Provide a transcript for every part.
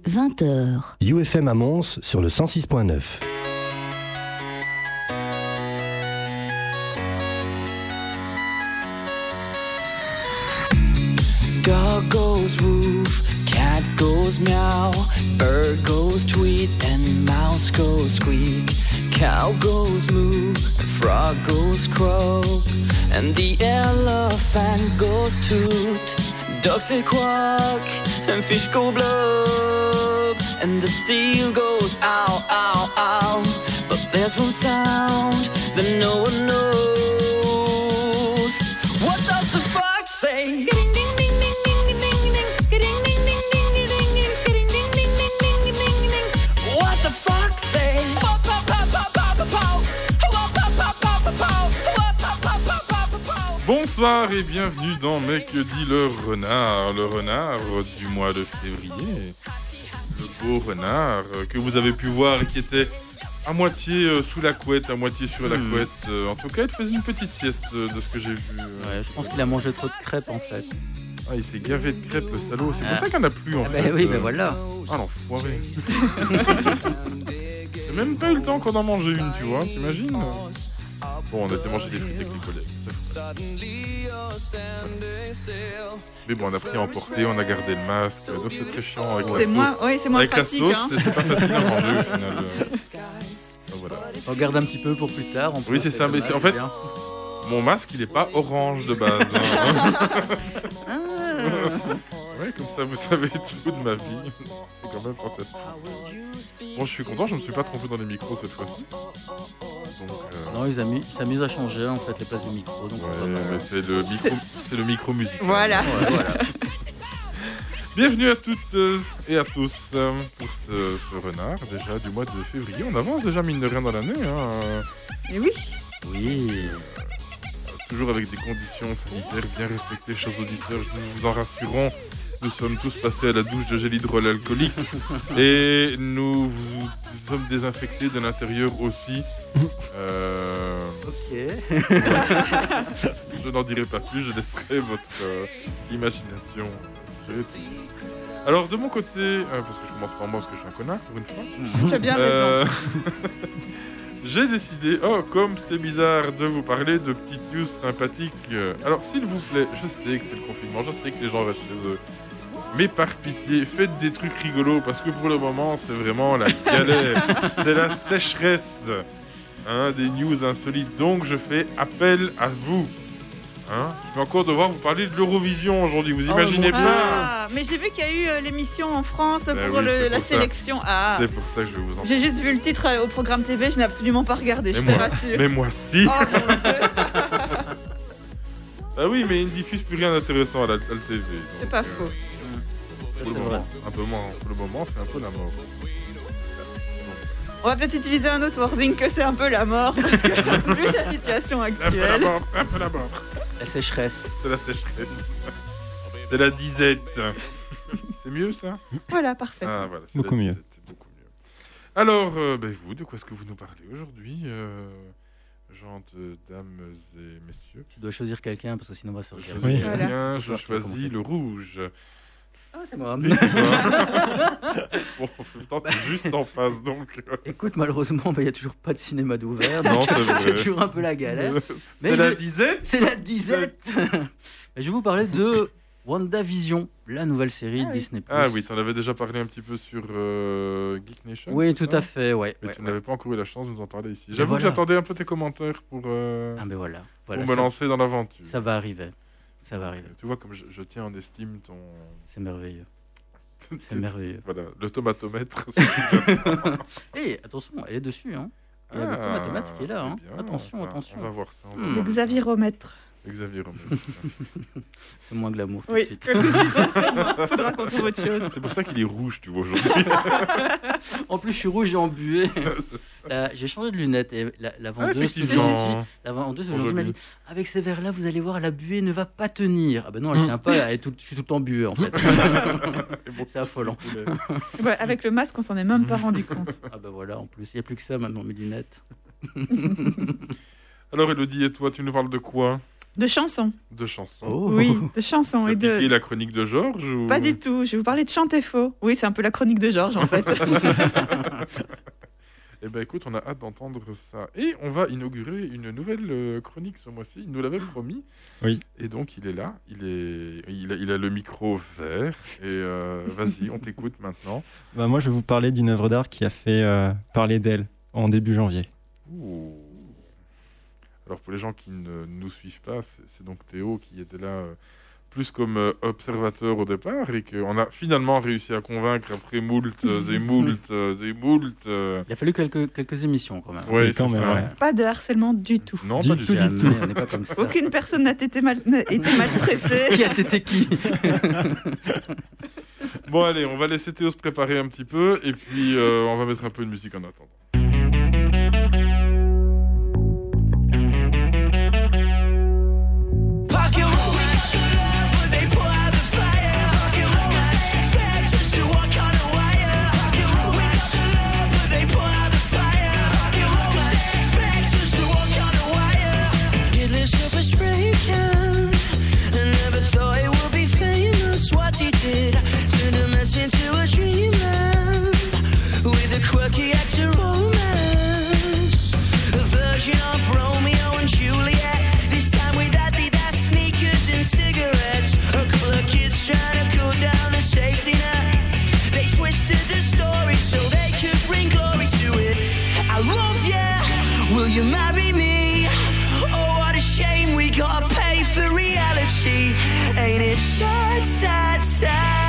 20h. UFM à Mons sur le 106.9. Dog goes woof, cat goes meow, bird goes tweet, and mouse goes squeak. Cow goes moo, frog goes croak, and the elephant goes toot. Ducks say quack, and fish go blub, and the seal goes ow, ow, ow. But there's one sound that no one knows. What does the fox say? What the fox say? Bonsoir et bienvenue dans Mec dit le renard, le renard du mois de février. Beau renard euh, que vous avez pu voir et qui était à moitié euh, sous la couette, à moitié sur la Hmm. couette. Euh, En tout cas, il faisait une petite sieste de ce que j'ai vu. Ouais, je pense qu'il a mangé trop de crêpes en fait. Ah, il s'est gavé de crêpes, le salaud. C'est Ah. pour ça qu'il n'y en a plus en Ah fait. bah oui, euh. bah voilà. Ah l'enfoiré. J'ai même pas eu le temps qu'on en mange une, tu vois, t'imagines Bon, on a été manger des frites avec les collègues. Mais bon, on a pris à emporter, on a gardé le masque. Donc c'est très chiant avec la C'est sauce. moins, oui, c'est moins avec pratique. la sauce, hein. c'est- pas facile à manger au final. euh. Donc, voilà. On regarde un petit peu pour plus tard. en Oui, c'est ça, mais en fait- bien. Mon masque, il est pas orange de base. hein. Ah. Ouais, comme ça, vous savez tout de ma vie. C'est quand même fantastique. Bon, je suis content, je me suis pas trompé dans les micros cette fois-ci. Donc, euh, Non, ils amu- ils s'amusent à changer en fait les places des micros. Donc c'est pas Ouais, mal. mais c'est le micro, c'est le micro musique. Voilà. Ouais, voilà. Bienvenue à toutes euh, et à tous euh, pour ce, ce renard déjà du mois de février. On avance déjà mine de rien dans l'année, hein, euh, Et oui. Oui. toujours avec des conditions sanitaires bien respectées, chers auditeurs. Nous vous en rassurons. Nous sommes tous passés à la douche de gel hydroalcoolique et nous vous sommes désinfectés de l'intérieur aussi. Euh, Ok. Je n'en dirai pas plus, je laisserai votre euh, imagination. Alors de mon côté, euh, parce que je commence par moi parce que je suis un connard pour une fois, Tu as bien raison. euh, j'ai décidé, oh comme c'est bizarre de vous parler de petites news sympathiques. Alors s'il vous plaît, je sais que c'est le confinement, je sais que les gens restent chez eux. Mais par pitié, faites des trucs rigolos parce que pour le moment c'est vraiment la galère, c'est la sécheresse hein, des news insolites. Donc je fais appel à vous. Hein je vais encore devoir vous parler de l'Eurovision aujourd'hui, vous Oh, imaginez Ah, mais j'ai vu qu'il y a eu euh, l'émission en France Bah pour oui, le- c'est la ça. sélection. Ah, C'est pour ça que je vais vous en j'ai juste vu le titre euh, au programme TV, je n'ai absolument pas regardé, Mais je te rassure. Mais moi si Oh mon dieu, Ah oui, mais ils ne diffusent plus rien d'intéressant à la, à la TV. c'est pas euh, faux. Pour le, C'est moment, un peu moins, pour le moment, c'est un peu la mort. On va peut-être utiliser un autre wording que c'est un peu la mort, parce que vu la situation Un peu la actuelle. mort, un peu la mort. La sécheresse. C'est la sécheresse. C'est la disette. C'est mieux ça? Voilà, parfait. Ah voilà, Beaucoup mieux. beaucoup mieux. Alors, euh, ben, vous, de quoi est-ce que vous nous parlez aujourd'hui euh, Gentes, dames et messieurs? Tu dois choisir quelqu'un parce que sinon on va se Je regarder. choisis Oui. je choisis le rouge. Ah, c'est moi. Bon, en même temps, t'es juste en face, donc... euh, Écoute, malheureusement, bah, il n'y a toujours pas de cinéma d'ouvert. Non, c'est vrai. c'est toujours un peu la galère. Mais C'est la disette C'est la disette Mais Je vais vous parler de WandaVision, la nouvelle série Ah oui. Disney+. Ah oui, t'en avais déjà parlé un petit peu sur euh, Geek Nation. Oui, tout à fait, ouais. Mais ouais, tu ouais. n'avais pas encore eu la chance de nous en parler ici. Mais J'avoue voilà. que j'attendais un peu tes commentaires pour, euh, Ah ben voilà, pour me lancer dans l'aventure. ça va arriver. Ça va arriver. Tu vois, comme je, je tiens en estime ton. C'est merveilleux. C'est merveilleux. Voilà, le tomatomètre. Hé, attention, elle est dessus, hein. Il y a le tomatomètre qui est là, eh hein. bien, Attention, attention. On va voir ça. on va Hmm. Le voir Xaviromètre. Xavier Romain. C'est moins glamour tout Oui, de suite. tout de suite. Faudra qu'on trouve autre chose. C'est pour ça qu'il est rouge, tu vois, aujourd'hui. En plus, je suis rouge et embué. J'ai changé de lunettes et la, la Ah, vendeuse, effectivement. aujourd'hui- la vendeuse Sont aujourd'hui m'a dit avec ces verres-là, vous allez voir, la buée ne va pas tenir. Ah ben non, elle tient pas. Elle est tout- je suis tout le temps buée en fait. C'est affolant. Ouais, avec le masque, on s'en est même pas rendu compte. Ah ben voilà, en plus, il n'y a plus que ça maintenant, mes lunettes. Alors, Elodie, et toi, tu nous parles de quoi? De chansons. de chansons. Oh. Oui, de chansons. Et de... la chronique de Georges ou... Pas du tout. Je vais vous parler de chanter faux. Oui, c'est un peu la chronique de Georges en fait. Eh ben écoute, on a hâte d'entendre ça. Et on va inaugurer une nouvelle euh, chronique ce mois-ci. Il nous l'avait promis. Oui. Et donc il est là. Il, est... il, a, il a le micro vert. Et euh, vas-y, on t'écoute maintenant. Bah, moi, je vais vous parler d'une œuvre d'art qui a fait euh, parler d'elle en début janvier. Ouh. Alors pour les gens qui ne nous suivent pas, c'est donc Théo qui était là euh, plus comme euh, observateur au départ et qu'on a finalement réussi à convaincre après moult, euh, des moult, des moult. Il a fallu quelques, quelques émissions quand même. Ouais, Mais quand même, ça. ouais. pas de harcèlement du tout. Non, Du pas du tout, du. On pas comme ça. Aucune personne n'a été, mal... n'a été maltraitée. Qui a été qui Bon allez, on va laisser Théo se préparer un petit peu et puis euh, on va mettre un peu de musique en attendant. Will you marry me? Oh, what a shame we gotta pay for reality. Ain't it sad, sad, sad?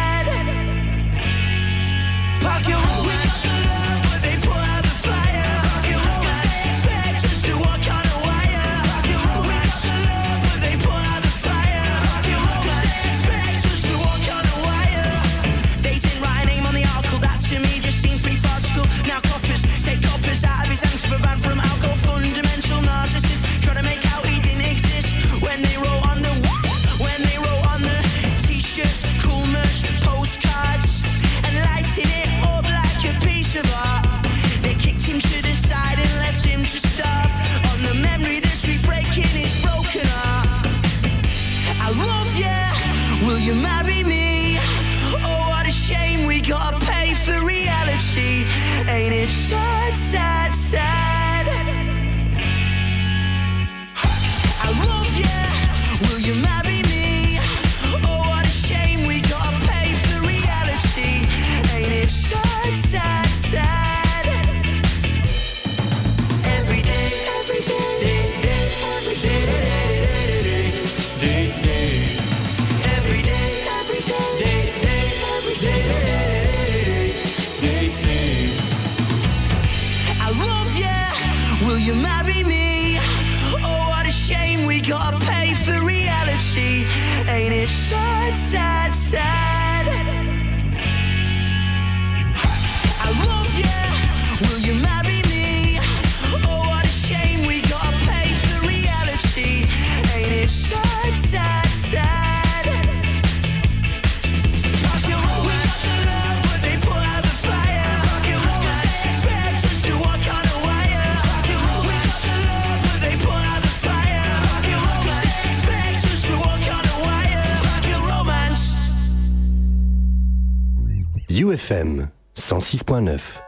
Postcards, and lighting it up like a piece of art. They kicked him to the side and left him to starve on the memory that's we breaking his broken heart. I love you. Will you marry me? Oh, what a shame we gotta UFM 106.9.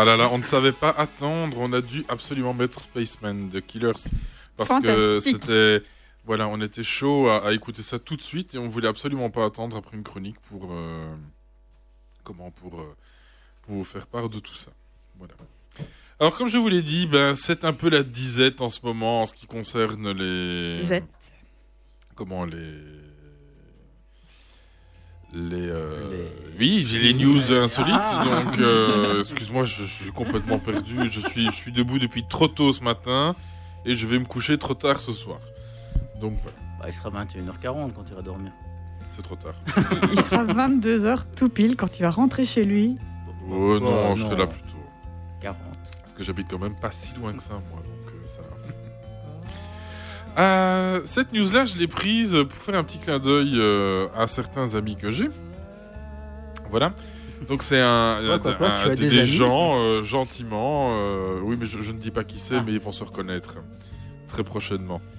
Ah là là, on ne savait pas attendre, on a dû absolument mettre Spaceman de Killers parce que c'était voilà, on était chaud à, à écouter ça tout de suite et on voulait absolument pas attendre après une chronique pour euh, comment pour euh, pour vous faire part de tout ça. Voilà. Alors comme je vous l'ai dit, ben c'est un peu la disette en ce moment en ce qui concerne les Z. comment les les, euh, oui j'ai les news insolites Ah. donc euh, excuse-moi je, je suis complètement perdu je suis je suis debout depuis trop tôt ce matin et je vais me coucher trop tard ce soir donc voilà Bah, il sera 21h40 quand tu iras dormir. c'est trop tard Il sera 22h tout pile quand il va rentrer chez lui. oh non Oh, je serai là plus tôt 40. parce que j'habite quand même pas si loin que ça moi Euh, cette news là je l'ai prise pour faire un petit clin d'œil euh, à certains amis que j'ai. Voilà. Donc c'est un, Quoi, quoi, quoi, un- tu as des, gens euh, gentiment euh, oui mais je, je ne dis pas qui c'est Ah. mais ils vont se reconnaître très prochainement.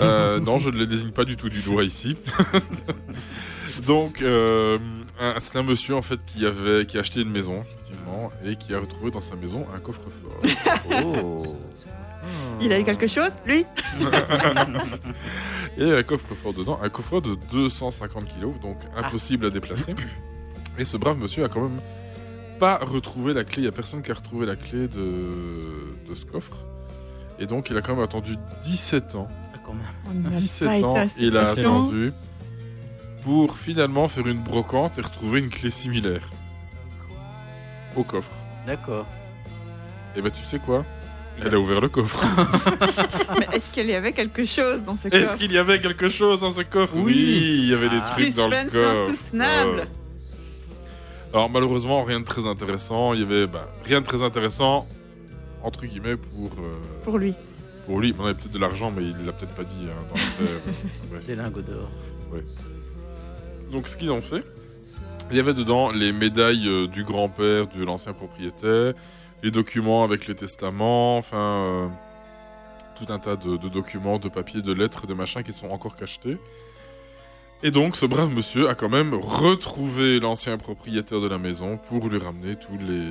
Euh, non je ne les désigne pas du tout du doigt ici. Donc euh, c'est un monsieur en fait qui avait qui a acheté une maison effectivement et qui a retrouvé dans sa maison un coffre-fort. Oh Il a eu quelque chose, lui et un coffre-fort dedans, un coffre de 250 kilos, donc impossible à déplacer. Et ce brave monsieur a quand même pas retrouvé la clé. Il y a personne qui a retrouvé la clé de, de ce coffre. Et donc il a quand même attendu 17 ans. Ah, quand même. On n'a 17 pas été ans, il a attendu pour finalement faire une brocante et retrouver une clé similaire au coffre. D'accord. Et ben tu sais quoi? Elle a ouvert le coffre. Mais est-ce qu'il y avait quelque chose dans ce Est-ce coffre qu'il y avait quelque chose dans ce coffre? Oui. il y avait des Ah. trucs dans le coffre. insoutenable. Alors malheureusement, rien de très intéressant. Il y avait bah, rien de très intéressant, entre guillemets, pour, euh, Pour lui. pour lui. On avait peut-être de l'argent, mais il l'a peut-être pas dit hein, dans le fait. bref. Des lingots d'or. Donc ce qu'ils ont fait, il y avait dedans les médailles euh, du grand-père de l'ancien propriétaire, les documents avec les testaments, enfin euh, tout un tas de, de documents, de papiers, de lettres, de machins qui sont encore cachetés. Et donc ce brave monsieur a quand même retrouvé l'ancien propriétaire de la maison pour lui ramener tous les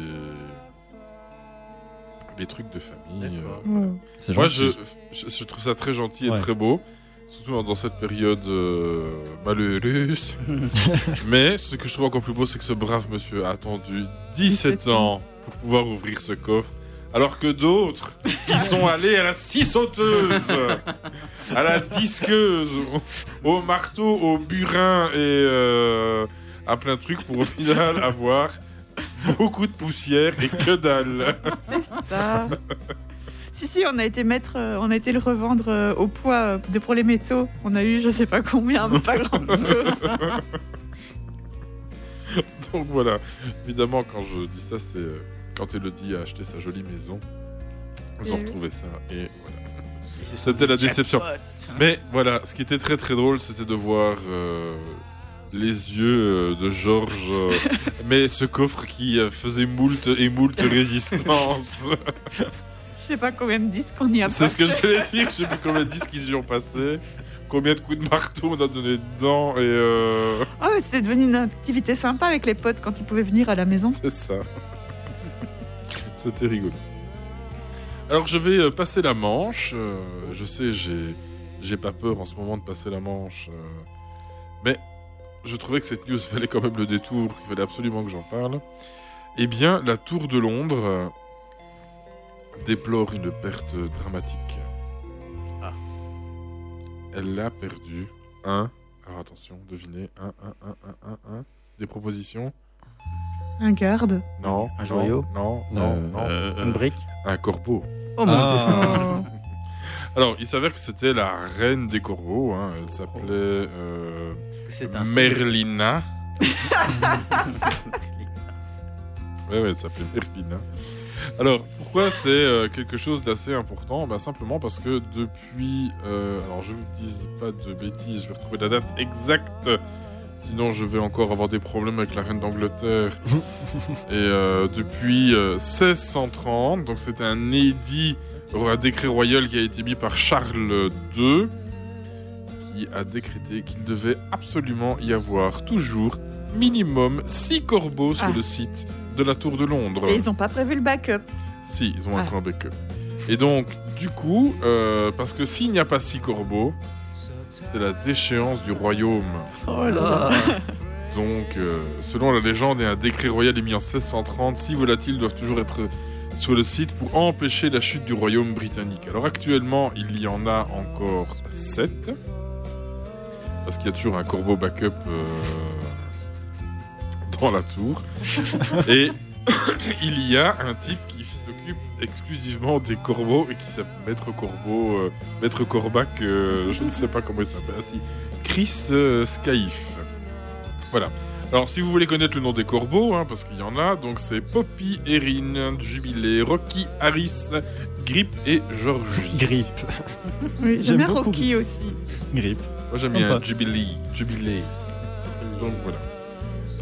les trucs de famille. Euh, voilà. Moi, je, je, je trouve ça très gentil et Ouais. très beau, surtout dans cette période euh, malheureuse. Mais ce que je trouve encore plus beau, c'est que ce brave monsieur a attendu 17 17 ans pour pouvoir ouvrir ce coffre. Alors que d'autres, ils sont allés à la scie sauteuse, à la disqueuse, au, au marteau, au burin et euh, à plein de trucs pour au final avoir beaucoup de poussière et que dalle. Ça. Si, si, on a été mettre, euh, on a été le revendre euh, au poids euh, de- pour les métaux. On a eu je sais pas combien, mais pas grand chose. Donc voilà, évidemment, quand je dis ça, c'est quand Elodie a acheté sa jolie maison. Ils ont retrouvé ça et voilà. C'était la déception. Mais voilà, ce qui était très très drôle, c'était de voir euh, les yeux de Georges. euh, mais ce coffre qui faisait moult et moult résistance. Je sais pas combien de disques on y a C'est ce que passé. j'allais dire. Je sais plus combien de disques ils y ont passé. Combien de coups de marteau on a donné dedans. Et euh, Ah, mais c'était devenu une activité sympa avec les potes quand ils pouvaient venir à la maison. c'est ça. C'était rigolo. Alors je vais euh, passer la manche. Euh, je sais, j'ai j'ai pas peur en ce moment de passer la manche. euh, mais je trouvais que cette news valait quand même le détour. Il fallait absolument que j'en parle. Eh bien, la Tour de Londres déplore une perte dramatique. Ah. Elle a perdu un. Alors attention, devinez. Un, un, un, un, un, un. Des propositions Un garde. Non. Un non, joyau Non, non, Euh, non. Euh, Une brique Un corbeau. Oh mon dieu Ah. Alors, il s'avère que c'était la reine des corbeaux. hein. Elle s'appelait euh, C'est un Merlina. Ouais, ouais, elle s'appelait Merlina. Alors, pourquoi c'est euh, quelque chose d'assez important? Ben, Simplement parce que depuis... euh, alors, je ne vous dis pas de bêtises, je vais retrouver la date exacte. Sinon, je vais encore avoir des problèmes avec la reine d'Angleterre. Et euh, depuis euh, 1630, donc c'était un édit, un décret royal qui a été mis par Charles II, qui a décrété qu'il devait absolument y avoir toujours minimum 6 corbeaux sur Ah. le site de la Tour de Londres. Et ils ont pas prévu le backup. Si, ils ont un Ah. grand backup. Et donc, du coup, euh, parce que s'il n'y a pas six corbeaux, c'est la déchéance du royaume. Oh là là. Donc, euh, selon la légende et un décret royal émis en 1630, six volatiles doivent toujours être sur le site pour empêcher la chute du royaume britannique. Alors actuellement, il y en a encore sept. Parce qu'il y a toujours un corbeau backup euh, dans la tour. et il y a un type qui s'occupe exclusivement des corbeaux et qui s'appelle Maître Corbeau, euh, Maître Corbac, euh, je ne sais pas comment il s'appelle. Ah, si. Chris euh, Scaif. Voilà. Alors, si vous voulez connaître le nom des corbeaux, hein, parce qu'il y en a, donc c'est Poppy, Erin, Jubilé, Rocky, Harris, Grip et Georgie. Grippe. Oui, J'aime bien beaucoup. Rocky aussi. Grippe. Moi, j'aime bien Jubilee. Jubilé. Donc, voilà.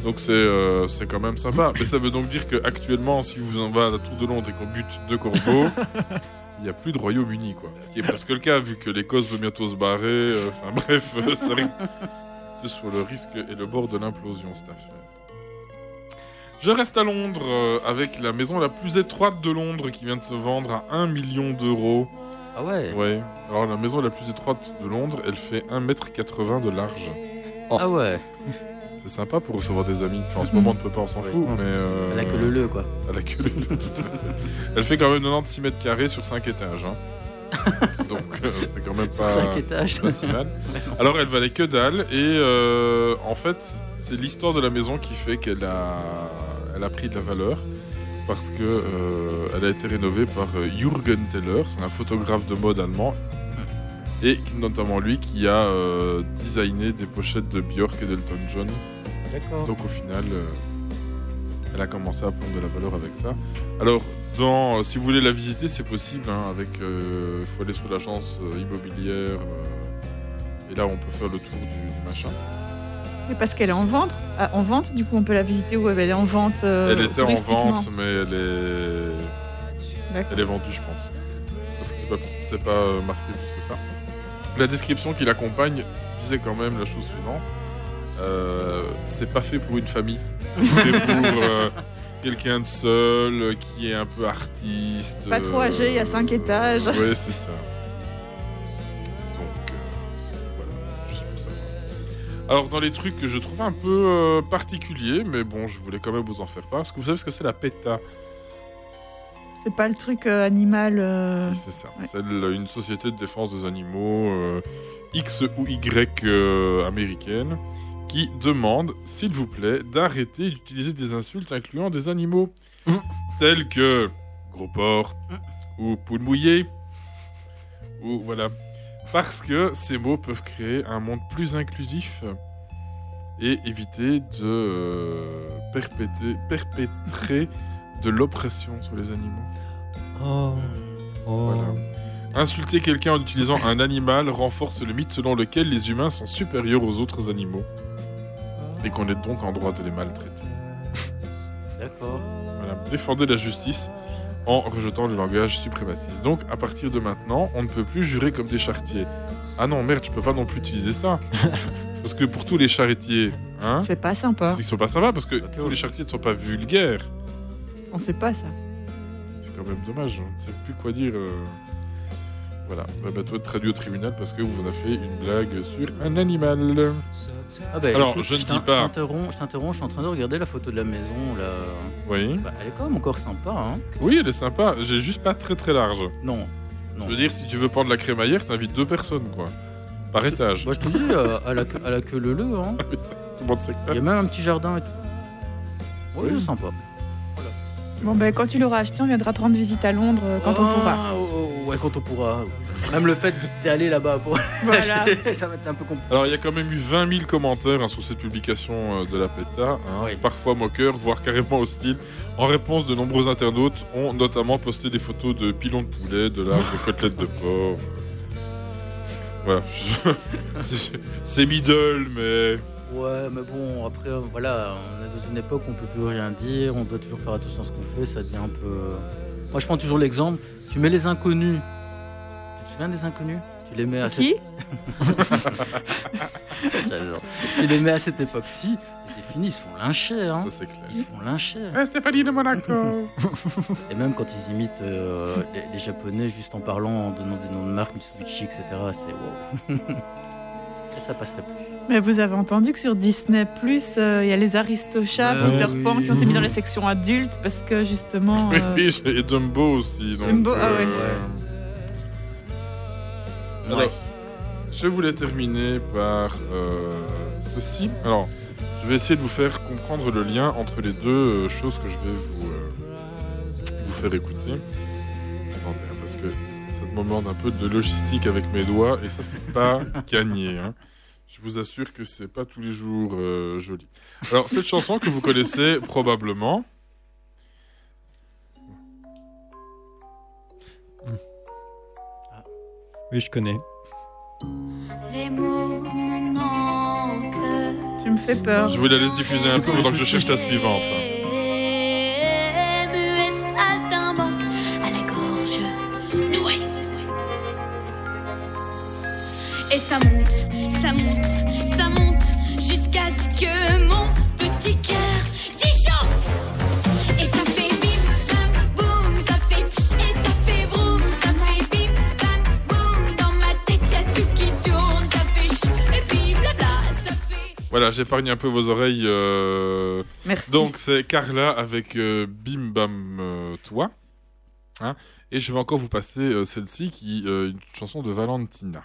Donc, c'est euh, c'est quand même sympa. Mais ça veut donc dire qu'actuellement, si vous en va à la Tour de Londres et qu'on bute deux corbeaux, il n'y a plus de Royaume-Uni, quoi. Ce qui est presque le cas, vu que l'Écosse veut bientôt se barrer. euh, Enfin, bref, euh, c'est sur le risque et le bord de l'implosion, cette affaire. Je reste à Londres euh, avec la maison la plus étroite de Londres qui vient de se vendre à 1 million d'euros. Ah ouais? Ouais. Alors la maison la plus étroite de Londres, elle fait 1m80 de large. Ah ouais C'est sympa pour recevoir des amis. Enfin, en ce moment, on ne peut pas, on s'en fout, mais... euh, Elle a que le le quoi. Elle a que le le, tout à fait. Elle fait quand même 96 mètres carrés sur 5 étages. hein. Donc, euh, c'est quand même pas... 5 étages. pas si mal. Alors elle valait que dalle et euh, en fait c'est l'histoire de la maison qui fait qu'elle a, elle a pris de la valeur parce que euh, elle a été rénovée par Jürgen Teller, un photographe de mode allemand et notamment lui qui a euh, designé des pochettes de Björk et d'Elton John. D'accord. Donc au final, euh, elle a commencé à prendre de la valeur avec ça. Alors, dans, euh, si vous voulez la visiter, c'est possible. hein, avec, euh, il faut aller sur l'agence euh, immobilière. euh, et là, on peut faire le tour du, du machin. Mais parce qu'elle est en vente. Ah, en vente, du coup, on peut la visiter où elle est en vente. euh, elle était en touristiquement. vente, mais elle est, D'accord. elle est vendue, je pense. Parce que c'est pas, c'est pas euh, marqué plus que ça. La description qui l'accompagne disait quand même la chose suivante. Euh, c'est pas fait pour une famille. C'est pour euh, quelqu'un de seul, euh, qui est un peu artiste. Pas trop âgé, il y a cinq étages. Ouais, c'est ça. Donc, voilà, juste pour savoir. Alors, dans les trucs que je trouve un peu particuliers, mais bon, je voulais quand même vous en faire part. Parce que vous savez ce que c'est la PETA? C'est pas le truc euh, animal. euh, Si, c'est ça. ouais. C'est une société de défense des animaux euh, X ou Y américaine qui demande, s'il vous plaît, d'arrêter d'utiliser des insultes incluant des animaux Mm. tels que gros porc ou poule mouillée ou voilà. Parce que ces mots peuvent créer un monde plus inclusif et éviter de euh, perpéter- perpétrer de l'oppression sur les animaux. Oh. Oh. Voilà. Insulter quelqu'un en utilisant un animal renforce le mythe selon lequel les humains sont supérieurs aux autres animaux et qu'on est donc en droit de les maltraiter. D'accord. Voilà. Défendez la justice en rejetant le langage suprémaciste. Donc, à partir de maintenant, on ne peut plus jurer comme des charretiers. Ah non, merde, je peux pas non plus utiliser ça. parce que pour tous les charretiers, hein, C'est pas sympa. ils sont pas sympas parce que tous les charretiers ne sont pas vulgaires. On sait pas ça. C'est quand même dommage, on ne sait plus quoi dire. euh. Voilà, bah, bah, toi traduit au tribunal parce que vous avez fait une blague sur un animal. Ah bah, Alors, écoute, je ne dis pas. Je t'interromps, je suis en train de regarder la photo de la maison là. Oui. Bah, elle est quand même encore sympa, hein. Oui, elle est sympa. J'ai juste pas très très large. Non. Non. Je veux dire, si tu veux prendre la crémaillère, t'invites deux personnes, quoi. Par étage. Moi je te dis, euh, à la queue, à la queue leu leu, hein. Il y a même un petit jardin et tout. Ouais, Oui. c'est sympa. Bon, ben, quand tu l'auras acheté, on viendra te rendre visite à Londres euh, quand on pourra. Ah, oh, oh, ouais, quand on pourra. Même le fait d'aller là-bas pour Voilà. acheter, ça va être un peu compliqué. Alors, il y a quand même eu 20 000 commentaires hein, sur cette publication euh, de la PETA, hein, Oui. parfois moqueurs, voire carrément hostiles. En réponse, de nombreux internautes ont notamment posté des photos de pilons de poulet, de larves, de côtelettes de porc. Voilà. C'est middle, mais. Ouais, mais bon, après, euh, voilà, on est dans une époque où on peut plus rien dire, on doit toujours faire attention à ce qu'on fait, ça devient un peu. Moi, je prends toujours l'exemple, tu mets les inconnus. Tu te souviens des inconnus? Tu les mets à qui? cette... J'adore. Tu les mets à cette époque-ci, et c'est fini, ils se font lyncher, hein. Ça, c'est clair. Ils se font lyncher. Eh, Stéphanie de Monaco Et même quand ils imitent euh, les, les Japonais juste en parlant, en donnant des noms de marques, Mitsubishi, etc., c'est wow. Et ça passerait plus. Mais vous avez entendu que sur Disney, euh, il y a les Aristochats, Ouais, Peter oui. Pan qui ont été mis dans les sections adultes parce que justement. Oui, euh, oui, et Dumbo aussi. donc, Dumbo, ah ouais. Alors, Ouais. je voulais terminer par euh, ceci. Alors, je vais essayer de vous faire comprendre le lien entre les deux euh, choses que je vais vous, euh, vous faire écouter. Attendez, hein, parce que ça me demande un peu de logistique avec mes doigts, et ça, c'est pas gagné. hein. Je vous assure que c'est pas tous les jours euh, joli. Alors, cette chanson que vous connaissez probablement. Oui, je connais. Les mots me manquent. Tu me fais peur. Je vous la laisse diffuser un peu pendant que je cherche la suivante. Et ça monte, ça monte, ça monte jusqu'à ce que mon petit cœur chante. Et ça fait bip, bam, boum, ça fait pch, et ça fait vroom, ça fait bip, bam, boum. Dans ma tête, y a tout qui tourne, ça fait ch, et puis blabla, ça fait. Voilà, j'épargne un peu vos oreilles. euh, Merci. Donc c'est Carla avec euh, Bim Bam euh, Toi. Hein et je vais encore vous passer euh, celle-ci qui euh, une chanson de Valentina.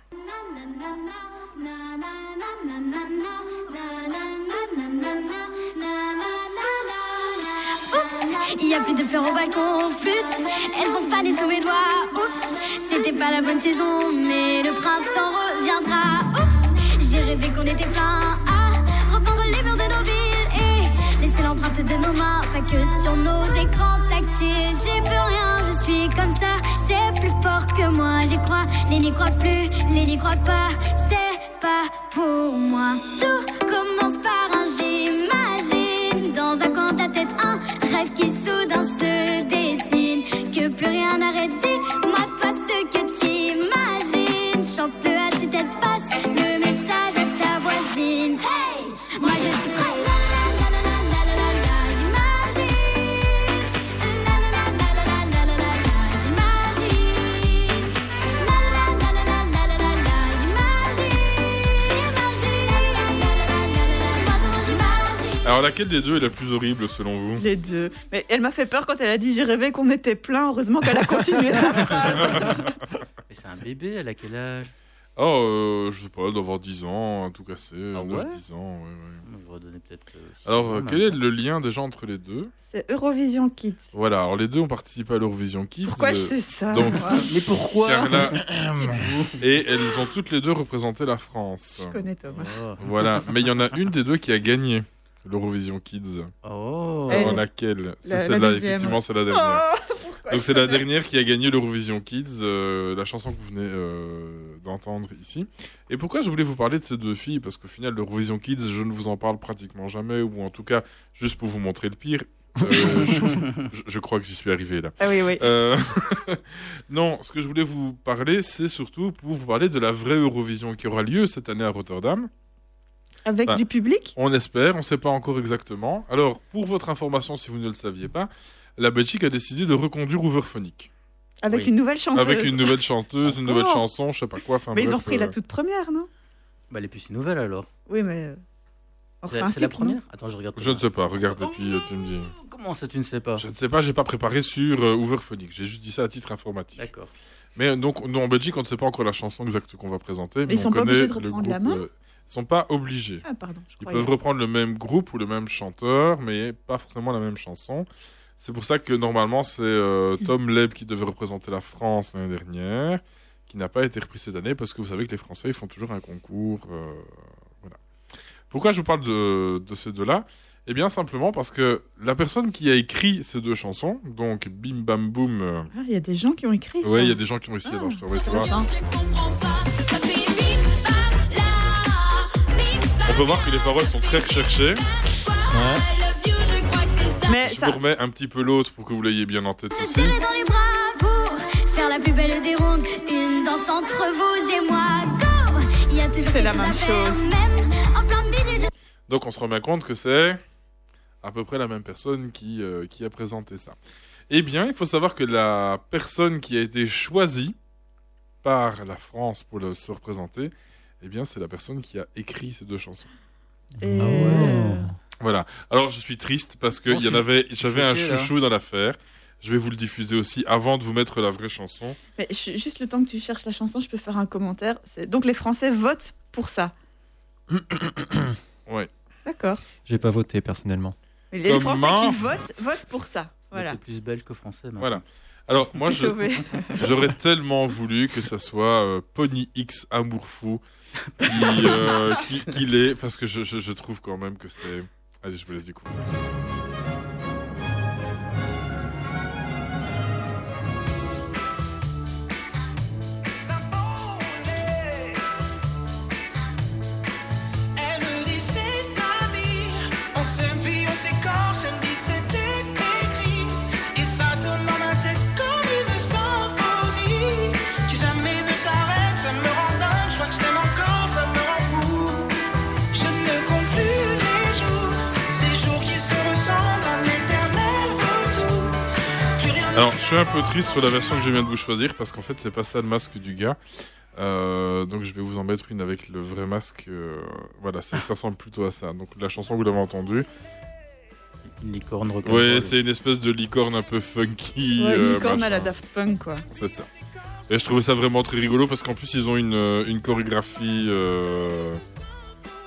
Il y a plus de fleurs au balcon, flûte, elles ont fané sous mes doigts. Oups, c'était pas la bonne saison, mais le printemps reviendra. Oups, j'ai rêvé qu'on était plein à reprendre les murs de nos villes et laisser l'empreinte de nos mains, pas que sur nos écrans tactiles. J'ai plus rien, je suis comme ça, c'est plus fort que moi. J'y crois, les n'y croient plus, les n'y croient pas, c'est pas pour moi. life gets so Alors laquelle des deux est la plus horrible selon vous? Les deux. Mais elle m'a fait peur quand elle a dit j'ai rêvé qu'on était plein. Heureusement qu'elle a continué sa phrase. Mais c'est un bébé, elle a quel âge? Oh, euh, je sais pas, d'avoir 10 ans, tout cassé, Ah 9, ouais? 10 ans, ouais, ouais. On va redonner peut-être. euh, Alors, ans, euh, quel est le lien déjà entre les deux? C'est Eurovision Kids. Voilà, alors les deux ont participé à l'Eurovision Kids. Pourquoi je sais ça? Donc- Mais pourquoi? Carla et elles ont toutes les deux représenté la France. Je connais Thomas. Oh. Voilà, mais il y en a une des deux qui a gagné l'Eurovision Kids. Oh. Alors laquelle C'est La- celle-là, effectivement, c'est la dernière. Oh, pourquoi Donc c'est la dernière qui a gagné l'Eurovision Kids, euh, la chanson que vous venez euh, d'entendre ici. Et pourquoi je voulais vous parler de ces deux filles? Parce qu'au final, l'Eurovision Kids, je ne vous en parle pratiquement jamais, ou en tout cas, juste pour vous montrer le pire. euh, je, je- crois que j'y suis arrivé là. Ah oui, oui. Euh, non, ce que je voulais vous parler, c'est surtout pour vous parler de la vraie Eurovision qui aura lieu cette année à Rotterdam. Avec du public On espère, on ne sait pas encore exactement. Alors, pour votre information, si vous ne le saviez pas, la Belgique a décidé de reconduire Overphonic. Avec Oui. une nouvelle chanteuse. Avec une nouvelle chanteuse, une nouvelle chanson, je sais pas quoi. Enfin, Mais ils ont repris la euh, toute première, non? Bah, elle est plus si nouvelle alors. Oui, mais. euh, C'est la, première? Attends, je regarde. Je ne sais pas, regarde, et puis euh, tu me dis. Comment ça, tu ne sais pas? Je ne sais pas, j'ai pas préparé sur euh, Overphonic, j'ai juste dit ça à titre informatif. D'accord. Mais donc, nous en Belgique, on ne sait pas encore la chanson exacte qu'on va présenter. Mais ils on sont pas connaît obligés de reprendre la main? euh, sont pas obligés. Ah, pardon, je Ils croyais. peuvent reprendre le même groupe ou le même chanteur, mais pas forcément la même chanson. C'est pour ça que normalement c'est euh, Tom Leb qui devait représenter la France l'année dernière, qui n'a pas été repris cette année parce que vous savez que les Français ils font toujours un concours. euh, voilà. Pourquoi je vous parle de, de ces deux-là? Eh bien simplement parce que la personne qui a écrit ces deux chansons, donc Bim Bam Boom, euh, Ah, il y a des gens qui ont écrit ça. ouais, il y a des gens qui ont essayé. Ah, alors je te vois, tu vois. Voir que les paroles sont très recherchées. Mais Je ça, vous remets un petit peu l'autre pour que vous l'ayez bien en tête Se aussi. serrer dans les bras pour faire la plus belle des rondes. Une danse entre vous et moi. Go Il y a toujours C'est quelque la chose à même faire, chose. même en plein milieu de Donc on se rend bien compte que c'est à peu près la même personne qui, euh, qui a présenté ça. Eh bien, il faut savoir que la personne qui a été choisie par la France pour le, se représenter, eh bien, c'est la personne qui a écrit ces deux chansons. Et, Ah ouais. Voilà. Alors, je suis triste parce que il y en avait, j'avais un là. chouchou dans l'affaire. Je vais vous le diffuser aussi avant de vous mettre la vraie chanson. mais je- juste le temps que tu cherches la chanson, je peux faire un commentaire. C'est- Donc les Français votent pour ça. Ouais. D'accord. J'ai pas voté personnellement. Mais les Comment Français qui votent, votent pour ça. Voilà. Plus belge que français. maintenant. Voilà. Alors, moi, je. J'aurais tellement voulu que ça soit euh, Pony X Amour Fou qui, euh, qui, qui l'est, parce que je, je, je trouve quand même que c'est. Allez, je vous laisse découvrir. Alors, je suis un peu triste sur la version que je viens de vous choisir, parce qu'en fait, c'est pas ça le masque du gars. Euh, donc, je vais vous en mettre une avec le vrai masque. euh, voilà, ça, ça ressemble plutôt à ça. Donc, la chanson, vous l'avez entendue. Une licorne Oui, c'est une espèce de licorne un peu funky. Ouais, euh, licorne à la. Daft Punk, quoi. C'est ça. Et je trouvais ça vraiment très rigolo parce qu'en plus ils ont une, une chorégraphie. euh,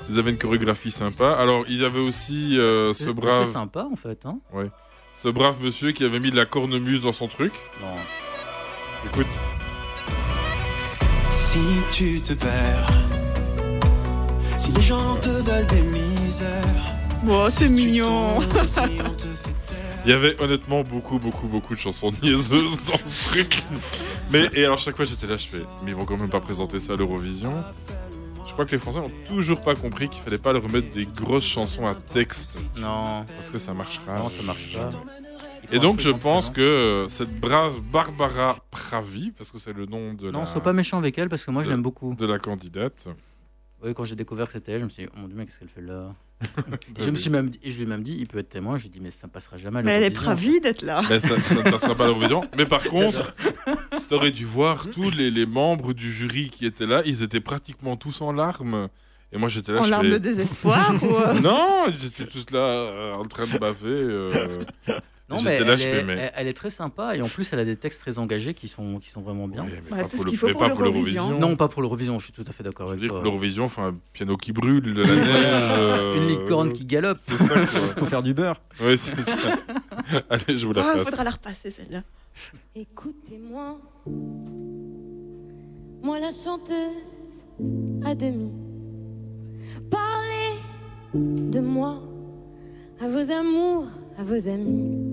Ils avaient une chorégraphie sympa. Alors il y avait aussi euh, C'est ce c'est brave, sympa en fait. Hein ce brave monsieur qui avait mis de la cornemuse dans son truc. non. Écoute, Si tu te perds, si les gens te veulent des misères, Wow, c'est mignon. il y avait honnêtement beaucoup, beaucoup, beaucoup de chansons niaiseuses dans ce truc. Mais et alors chaque fois j'étais là, je fais, mais ils vont quand même pas présenter ça à l'Eurovision. Je crois que les Français n'ont toujours pas compris qu'il fallait pas leur mettre des grosses chansons à texte Non, parce que ça marchera. non, ça marche pas. Et donc je en pense que euh, cette brave Barbara Pravi, parce que c'est le nom de, Non, la, sois pas méchant avec elle parce que moi je l'aime beaucoup. de la candidate, Oui, quand j'ai découvert que c'était elle, je me suis dit, oh mon dieu, mais qu'est-ce qu'elle fait là? je me suis même dit, et je lui ai même dit, il peut être témoin. Je lui ai dit, mais ça passera jamais à Mais elle est ravie d'être là. mais ça, ça ne passera pas à l'Eurovision. Mais par contre, t'aurais dû voir tous les, les membres du jury qui étaient là, ils étaient pratiquement tous en larmes. Et moi j'étais là, En je larmes de désespoir ou, euh, Non, ils étaient tous là euh, en train de baver. euh. Non, J'étais mais là, elle, je est, fais, mais- elle, elle est très sympa et en plus elle a des textes très engagés qui sont, qui sont vraiment bien. Mais Ouais, pas pour ce le- qu'il faut mais pour pas pour l'Eurovision. Non, pas pour l'Eurovision, je suis tout à fait d'accord Je veux avec dire, toi. pour l'Eurovision, enfin, un piano qui brûle, de la neige. euh, Une licorne qui galope. C'est ça. Faut faire du beurre. Oui, c'est ça. Allez, je vous la Ah, passe. faudra la repasser celle-là. Écoutez-moi, moi la chanteuse à demi. Parlez de moi à vos amours, à vos amis.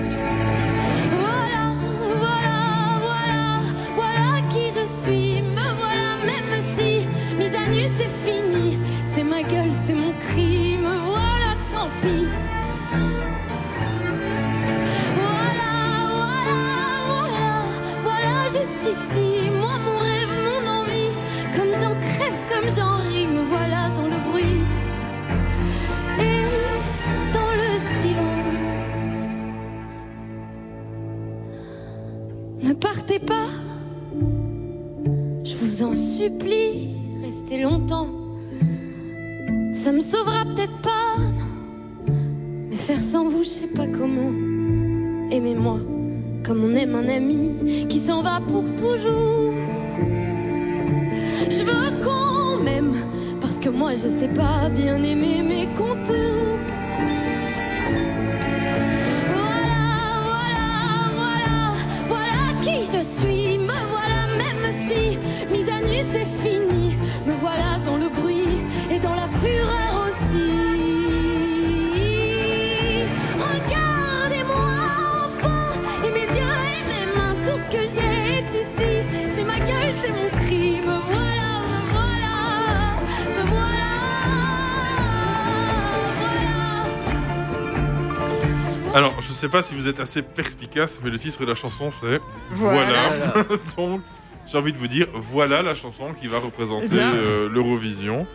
Sais pas si vous êtes assez perspicace, mais le titre de la chanson c'est Voilà. Voilà. Donc, j'ai envie de vous dire, voilà la chanson qui va représenter euh, l'Eurovision.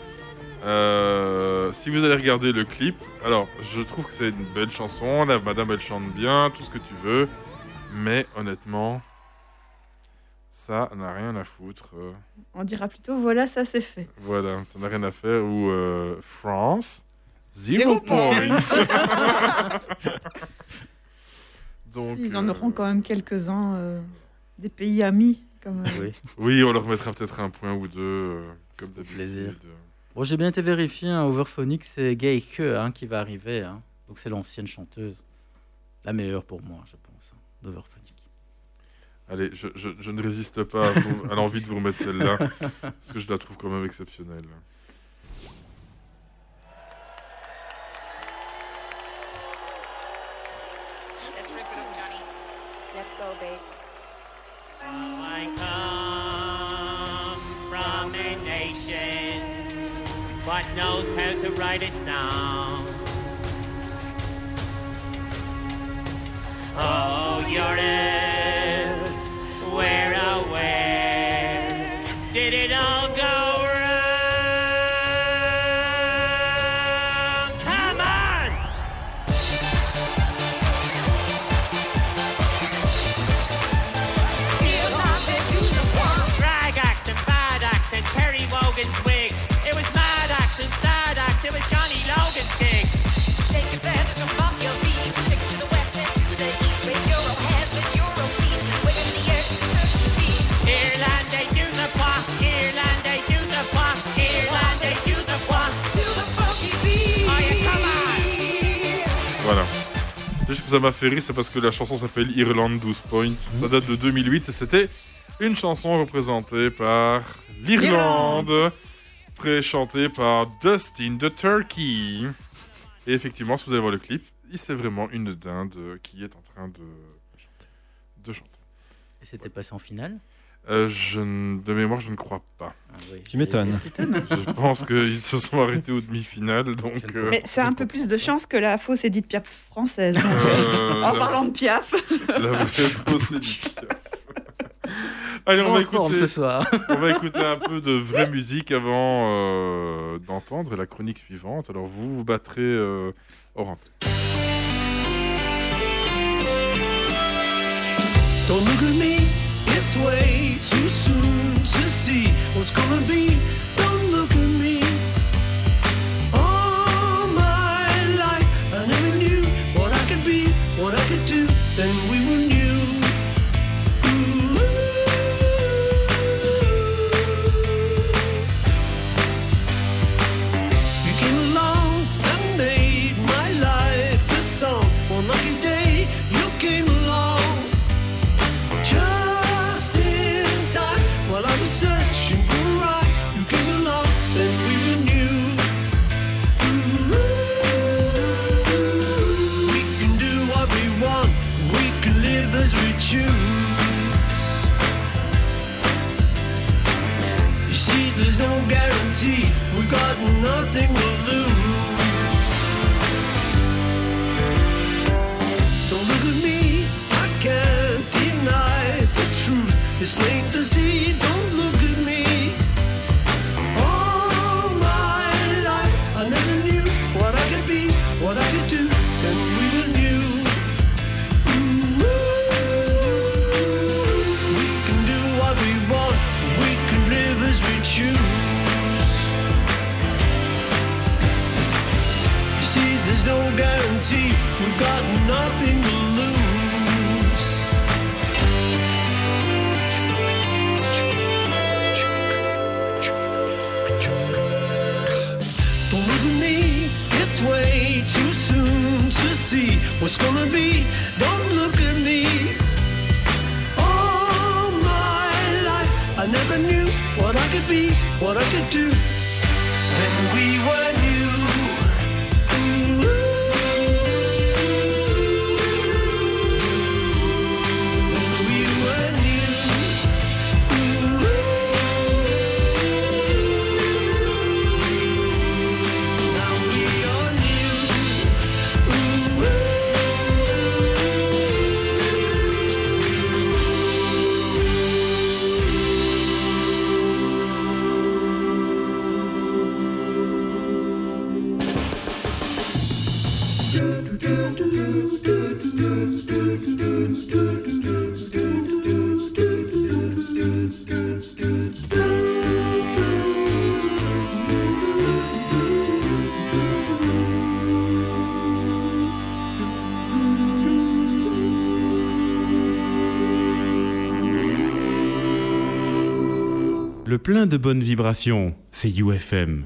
Euh, si vous allez regarder le clip, alors je trouve que c'est une belle chanson. La madame elle chante bien, tout ce que tu veux, mais honnêtement, ça n'a rien à foutre. On dira plutôt voilà, ça c'est fait. voilà, ça n'a rien à faire. Ou euh, France, zero point. Donc, Ils en euh, auront quand même quelques-uns euh, des pays amis. Comme, euh, Oui. Oui, on leur mettra peut-être un point ou deux, euh, comme d'habitude. Plaisir. Bon, j'ai bien été vérifié, hein, Overphonic, c'est Geike hein, qui va arriver. hein. Donc c'est l'ancienne chanteuse. La meilleure pour moi, je pense, hein, d'Overphonic. Allez, je, je- je ne résiste pas à, à l'envie de vous remettre celle-là, parce que je la trouve quand même exceptionnelle. Babes. I come from a nation what knows how to write a song. Oh, Europe, juste que ça m'a fait rire, c'est parce que la chanson s'appelle Irlande 12 Points. Ça date de 2008 et c'était une chanson représentée par l'Irlande, pré-chantée par Dustin the Turkey. Et effectivement, si vous allez voir le clip, c'est vraiment une dinde qui est en train de, de chanter. Et c'était passé en finale? Euh, je. De mémoire, je ne crois pas. Tu m'étonnes. je pense qu'ils se sont arrêtés aux demi-finales. Euh, Mais c'est un peu plus de chance que la fausse Edith Piaf française. Hein. Euh, en parlant de Piaf. La vraie fausse Edith Piaf. Allez, on va, écouter, on va écouter un peu de vraie musique avant d'entendre la chronique suivante. Alors, vous vous battrez au too soon to see what's gonna be. Don't look at me. All my life, I never knew what I could be, what I could do. Then we. got nothing what's gonna be. Don't look at me. All my life, I never knew what I could be, what I could do. plein de bonnes vibrations. C'est UFM.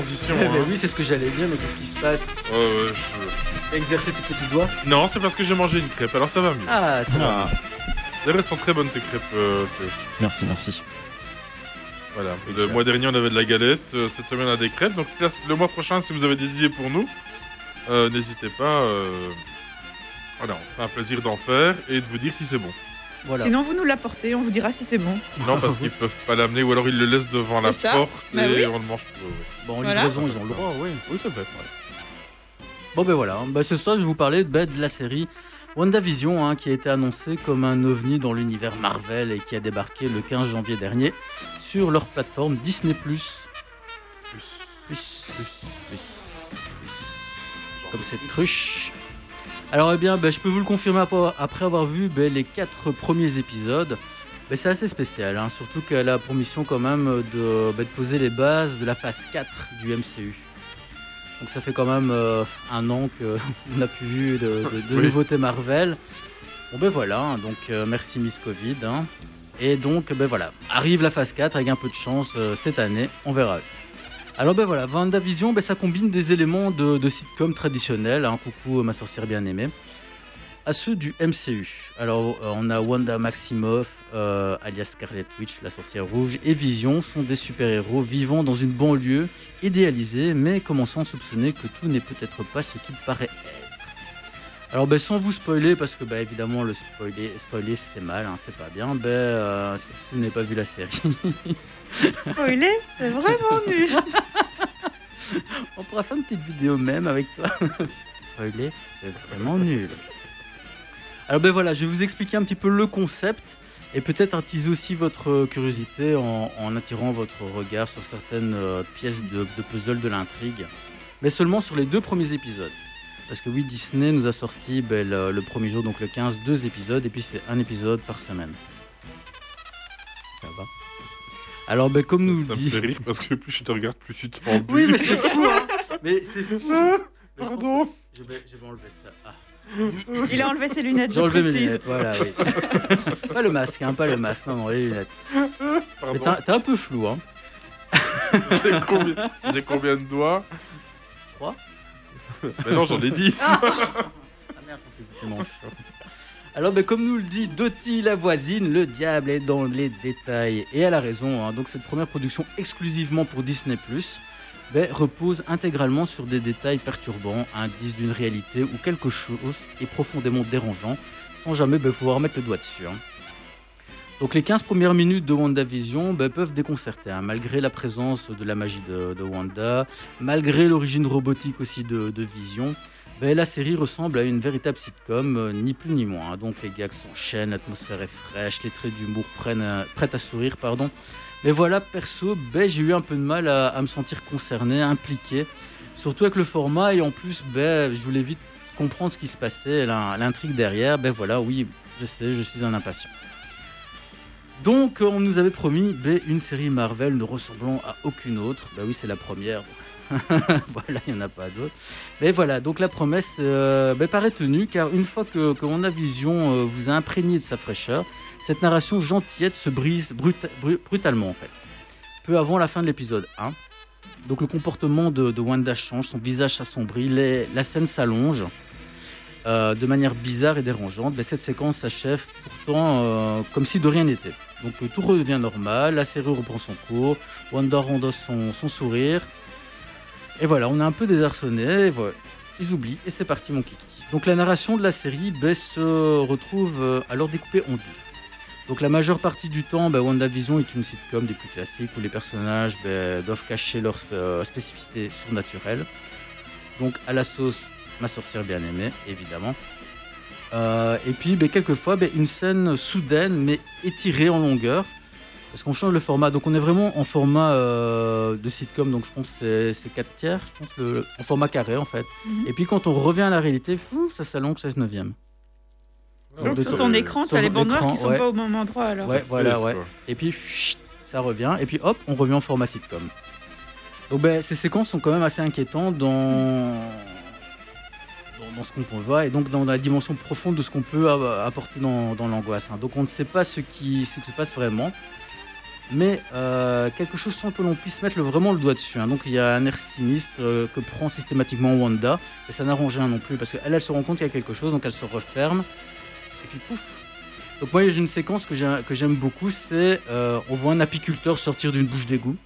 Transition. Eh ben hein. oui, c'est ce que j'allais dire, mais qu'est-ce qui se passe je- T'as exercé tes petits doigts Non, c'est parce que j'ai mangé une crêpe, alors ça va mieux. Ah, ça va. D'ailleurs, elles sont très bonnes tes crêpes, euh, Théo. Merci, merci. Voilà. Le mois dernier, on avait de la galette. euh, Cette semaine, on a des crêpes. Donc, là, le mois prochain, si vous avez des idées pour nous, euh, n'hésitez pas. euh, Voilà, on se fera un plaisir d'en faire et de vous dire si c'est bon. Sinon, vous nous l'apportez, on vous dira si c'est bon. Non, parce qu'ils peuvent pas l'amener ou alors ils le laissent devant la ça. porte Bah et oui. on le mange pas. ouais. Bon, en Voilà. livraison, ils ont le droit, oui. Oui, c'est vrai. Bon ben voilà, bah, ce soir je vais vous parler bah, de la série WandaVision hein, qui a été annoncée comme un ovni dans l'univers Marvel et qui a débarqué le 15 janvier dernier sur leur plateforme Disney+. Plus. Plus. Plus. Plus. Comme cette cruche. Alors eh bien, bah, je peux vous le confirmer ap- après avoir vu bah, les quatre premiers épisodes. Bah, c'est assez spécial, hein, surtout qu'elle a pour mission quand même de, de poser les bases de la phase 4 du MCU. Donc ça fait quand même euh, un an qu'on n'a plus vu de, de- de Oui. nouveautés Marvel. Bon ben voilà, hein, donc euh, merci Miss Covid. hein. Et donc ben voilà, arrive la phase 4 avec un peu de chance euh, cette année, on verra. Alors ben voilà, WandaVision, ben, ça combine des éléments de, de sitcom traditionnels, hein, coucou ma sorcière bien aimée, à ceux du MCU. Alors euh, on a Wanda Maximoff, euh, alias Scarlet Witch, la sorcière rouge, et Vision sont des super-héros vivant dans une banlieue idéalisée, mais commençant à soupçonner que tout n'est peut-être pas ce qu'il paraît être. Alors ben, sans vous spoiler, parce que ben, évidemment le spoiler, spoiler c'est mal, hein, c'est pas bien, ben, euh, si vous n'avez pas vu la série. Spoiler, c'est vraiment nul. On pourra faire une petite vidéo même avec toi. Spoiler, c'est vraiment nul. Alors ben voilà, je vais vous expliquer un petit peu le concept et peut-être attiser aussi votre curiosité en, en attirant votre regard sur certaines euh, pièces de, de puzzle de l'intrigue, mais seulement sur les deux premiers épisodes. Parce que oui, Disney nous a sorti ben, le, le premier jour, donc le 15, deux épisodes, et puis c'est un épisode par semaine. Ça va Alors ben, comme nous Ça le me dit... fait rire parce que plus je te regarde, plus tu t'en Oui, mais c'est fou, hein Mais c'est fou Mais je pense Pardon je vais, je vais enlever ça. Ah. Il a enlevé ses lunettes, je J'ai enlevé mes précise. lunettes, voilà, oui. pas le masque, hein, pas le masque, non, non, les lunettes. Mais t'es un- t'es un peu flou, hein. J'ai combien, j'ai combien de doigts? Trois Mais non, j'en ai 10. Ah merde, c'est tellement chaud. Alors, ben, comme nous le dit Doty la voisine, le diable est dans les détails. Et elle a raison. hein. Donc, cette première production exclusivement pour Disney, ben, repose intégralement sur des détails perturbants, indices d'une réalité où quelque chose est profondément dérangeant, sans jamais ben, pouvoir mettre le doigt dessus. hein. Donc, les 15 premières minutes de WandaVision ben, peuvent déconcerter, hein, malgré la présence de la magie de, Wanda, malgré l'origine robotique aussi de, Vision. Ben, la série ressemble à une véritable sitcom, euh, ni plus ni moins. Donc les gags s'enchaînent, l'atmosphère est fraîche, les traits d'humour prennent, euh, prêtent à sourire, pardon. Mais voilà, perso, ben, j'ai eu un peu de mal à, à me sentir concerné, impliqué, surtout avec le format et en plus, je voulais vite comprendre ce qui se passait, l'in- l'intrigue derrière. Ben voilà, oui, je sais, je suis un impatient. Donc, on nous avait promis une série Marvel ne ressemblant à aucune autre. Ben oui, c'est la première. voilà, il n'y en a pas d'autres. Mais voilà, donc la promesse euh, ben, paraît tenue, car une fois que, que On Vision euh, vous a imprégné de sa fraîcheur, cette narration gentillette se brise bruta- bru- brutalement, en fait. Peu avant la fin de l'épisode 1. Donc le comportement de, Wanda change, son visage s'assombrit, la scène s'allonge. euh, de manière bizarre et dérangeante, mais cette séquence s'achève pourtant comme si de rien n'était. Donc euh, tout redevient normal, la série reprend son cours, Wanda rendosse son, sourire, et voilà, on est un peu désarçonné, ils oublient, et c'est parti mon kiki. Donc la narration de la série ben, se retrouve euh, alors découpée en deux. Donc la majeure partie du temps, ben, WandaVision est une sitcom des plus classiques où les personnages ben, doivent cacher leur euh, spécificité surnaturelle. Donc à la sauce Ma sorcière bien aimée, évidemment. Euh, et puis ben, quelquefois, ben, une scène soudaine mais étirée en longueur. Parce qu'on change le format. Donc on est vraiment en format euh, de sitcom, donc je pense que c'est- c'est 4 tiers, je pense, le- en format carré en fait. Mhm. Et puis quand on revient à la réalité, fou, ça s'allonge 16 neuvième. Donc de sur ton écran, sur tu as les bandes noires qui écran, sont ouais. pas au même endroit alors. Ouais, voilà, ouais. Et puis, chut, ça revient. Et puis, hop, on revient en format sitcom. Donc, ben, ces séquences sont quand même assez inquiétantes dans, dans, dans ce qu'on voit et donc dans la dimension profonde de ce qu'on peut apporter dans, dans l'angoisse. hein. Donc, on ne sait pas ce qui, ce qui se passe vraiment. mais euh, quelque chose sans que l'on puisse mettre le- vraiment le doigt dessus. hein. Donc il y a un air sinistre euh, que prend systématiquement Wanda, et ça n'arrange rien non plus, parce qu'elle, elle se rend compte qu'il y a quelque chose, donc elle se referme, et puis pouf Donc moi j'ai une séquence que j'ai- que j'aime beaucoup, c'est euh, on voit un apiculteur sortir d'une bouche d'égout.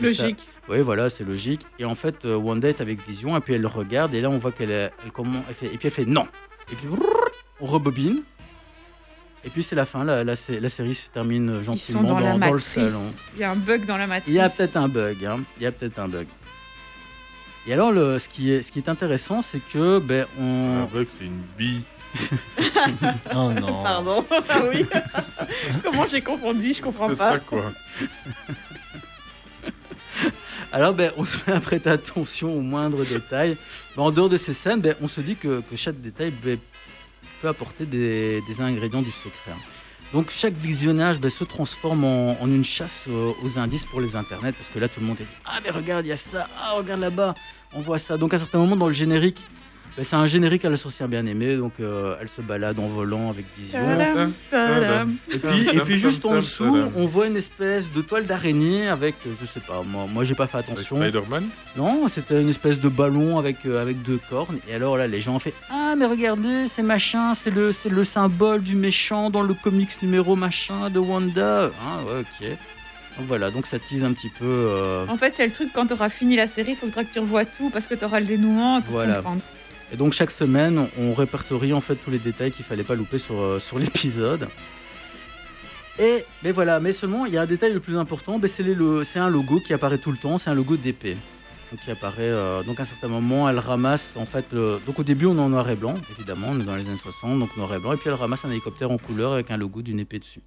Ça- Logique. Oui, voilà, c'est logique. Et en fait, euh, Wanda est avec Vision, et puis elle le regarde, et là on voit qu'elle est- elle, comment, elle fait, et puis elle fait non. Et puis on rebobine. Et puis c'est la fin, la, la, la série se termine Ils sont gentiment dans, la dans, le salon. Il y a un bug dans la matrice. Il y a peut-être un bug, hein. Il y a peut-être un bug. Et alors, le, ce, qui est, ce qui est intéressant, c'est que ben, on. Un bug, c'est une bille. Oh non. Pardon. Ah oui. Comment j'ai confondu Je comprends C'est pas. ça, quoi. Alors, ben, on se fait prêter attention aux moindres détails. Ben, en dehors de ces scènes, ben, on se dit que, que chaque détail ben, peut apporter des, ingrédients du secret. hein. Donc, chaque visionnage ben, se transforme en, une chasse aux, aux indices pour les internets. Parce que là, tout le monde est Ah, mais regarde, il y a ça. Ah, regarde là-bas. On voit ça. Donc, à certains moments, dans le générique, ben, c'est un générique à la sorcière bien aimée. Donc, euh, elle se balade en volant avec Vision. Tadam, tadam. Et puis, et puis juste en dessous, on voit une espèce de toile d'araignée avec, euh, je sais pas, moi, moi j'ai pas fait attention. Spider-Man Non, c'était une espèce de ballon avec, euh, avec deux cornes. Et alors là, les gens ont fait Ah, mais regardez, c'est machin, c'est le, c'est le symbole du méchant dans le comics numéro machin de Wanda. Ah, ouais, ok. Donc voilà, donc ça tease un petit peu. euh, En fait, c'est le truc, quand tu auras fini la série, il faudra que tu revoies tout parce que tu auras le dénouement pour Voilà. comprendre. Et donc chaque semaine, on répertorie en fait tous les détails qu'il fallait pas louper sur, euh, l'épisode. Et mais voilà, mais seulement il y a un détail le plus important, c'est un logo qui apparaît tout le temps, c'est un logo d'épée. Donc qui apparaît euh, donc à un certain moment, elle ramasse en fait le... donc au début on est en noir et blanc évidemment, on est dans les années 60 donc noir et blanc et puis elle ramasse un hélicoptère en couleur avec un logo d'une épée dessus.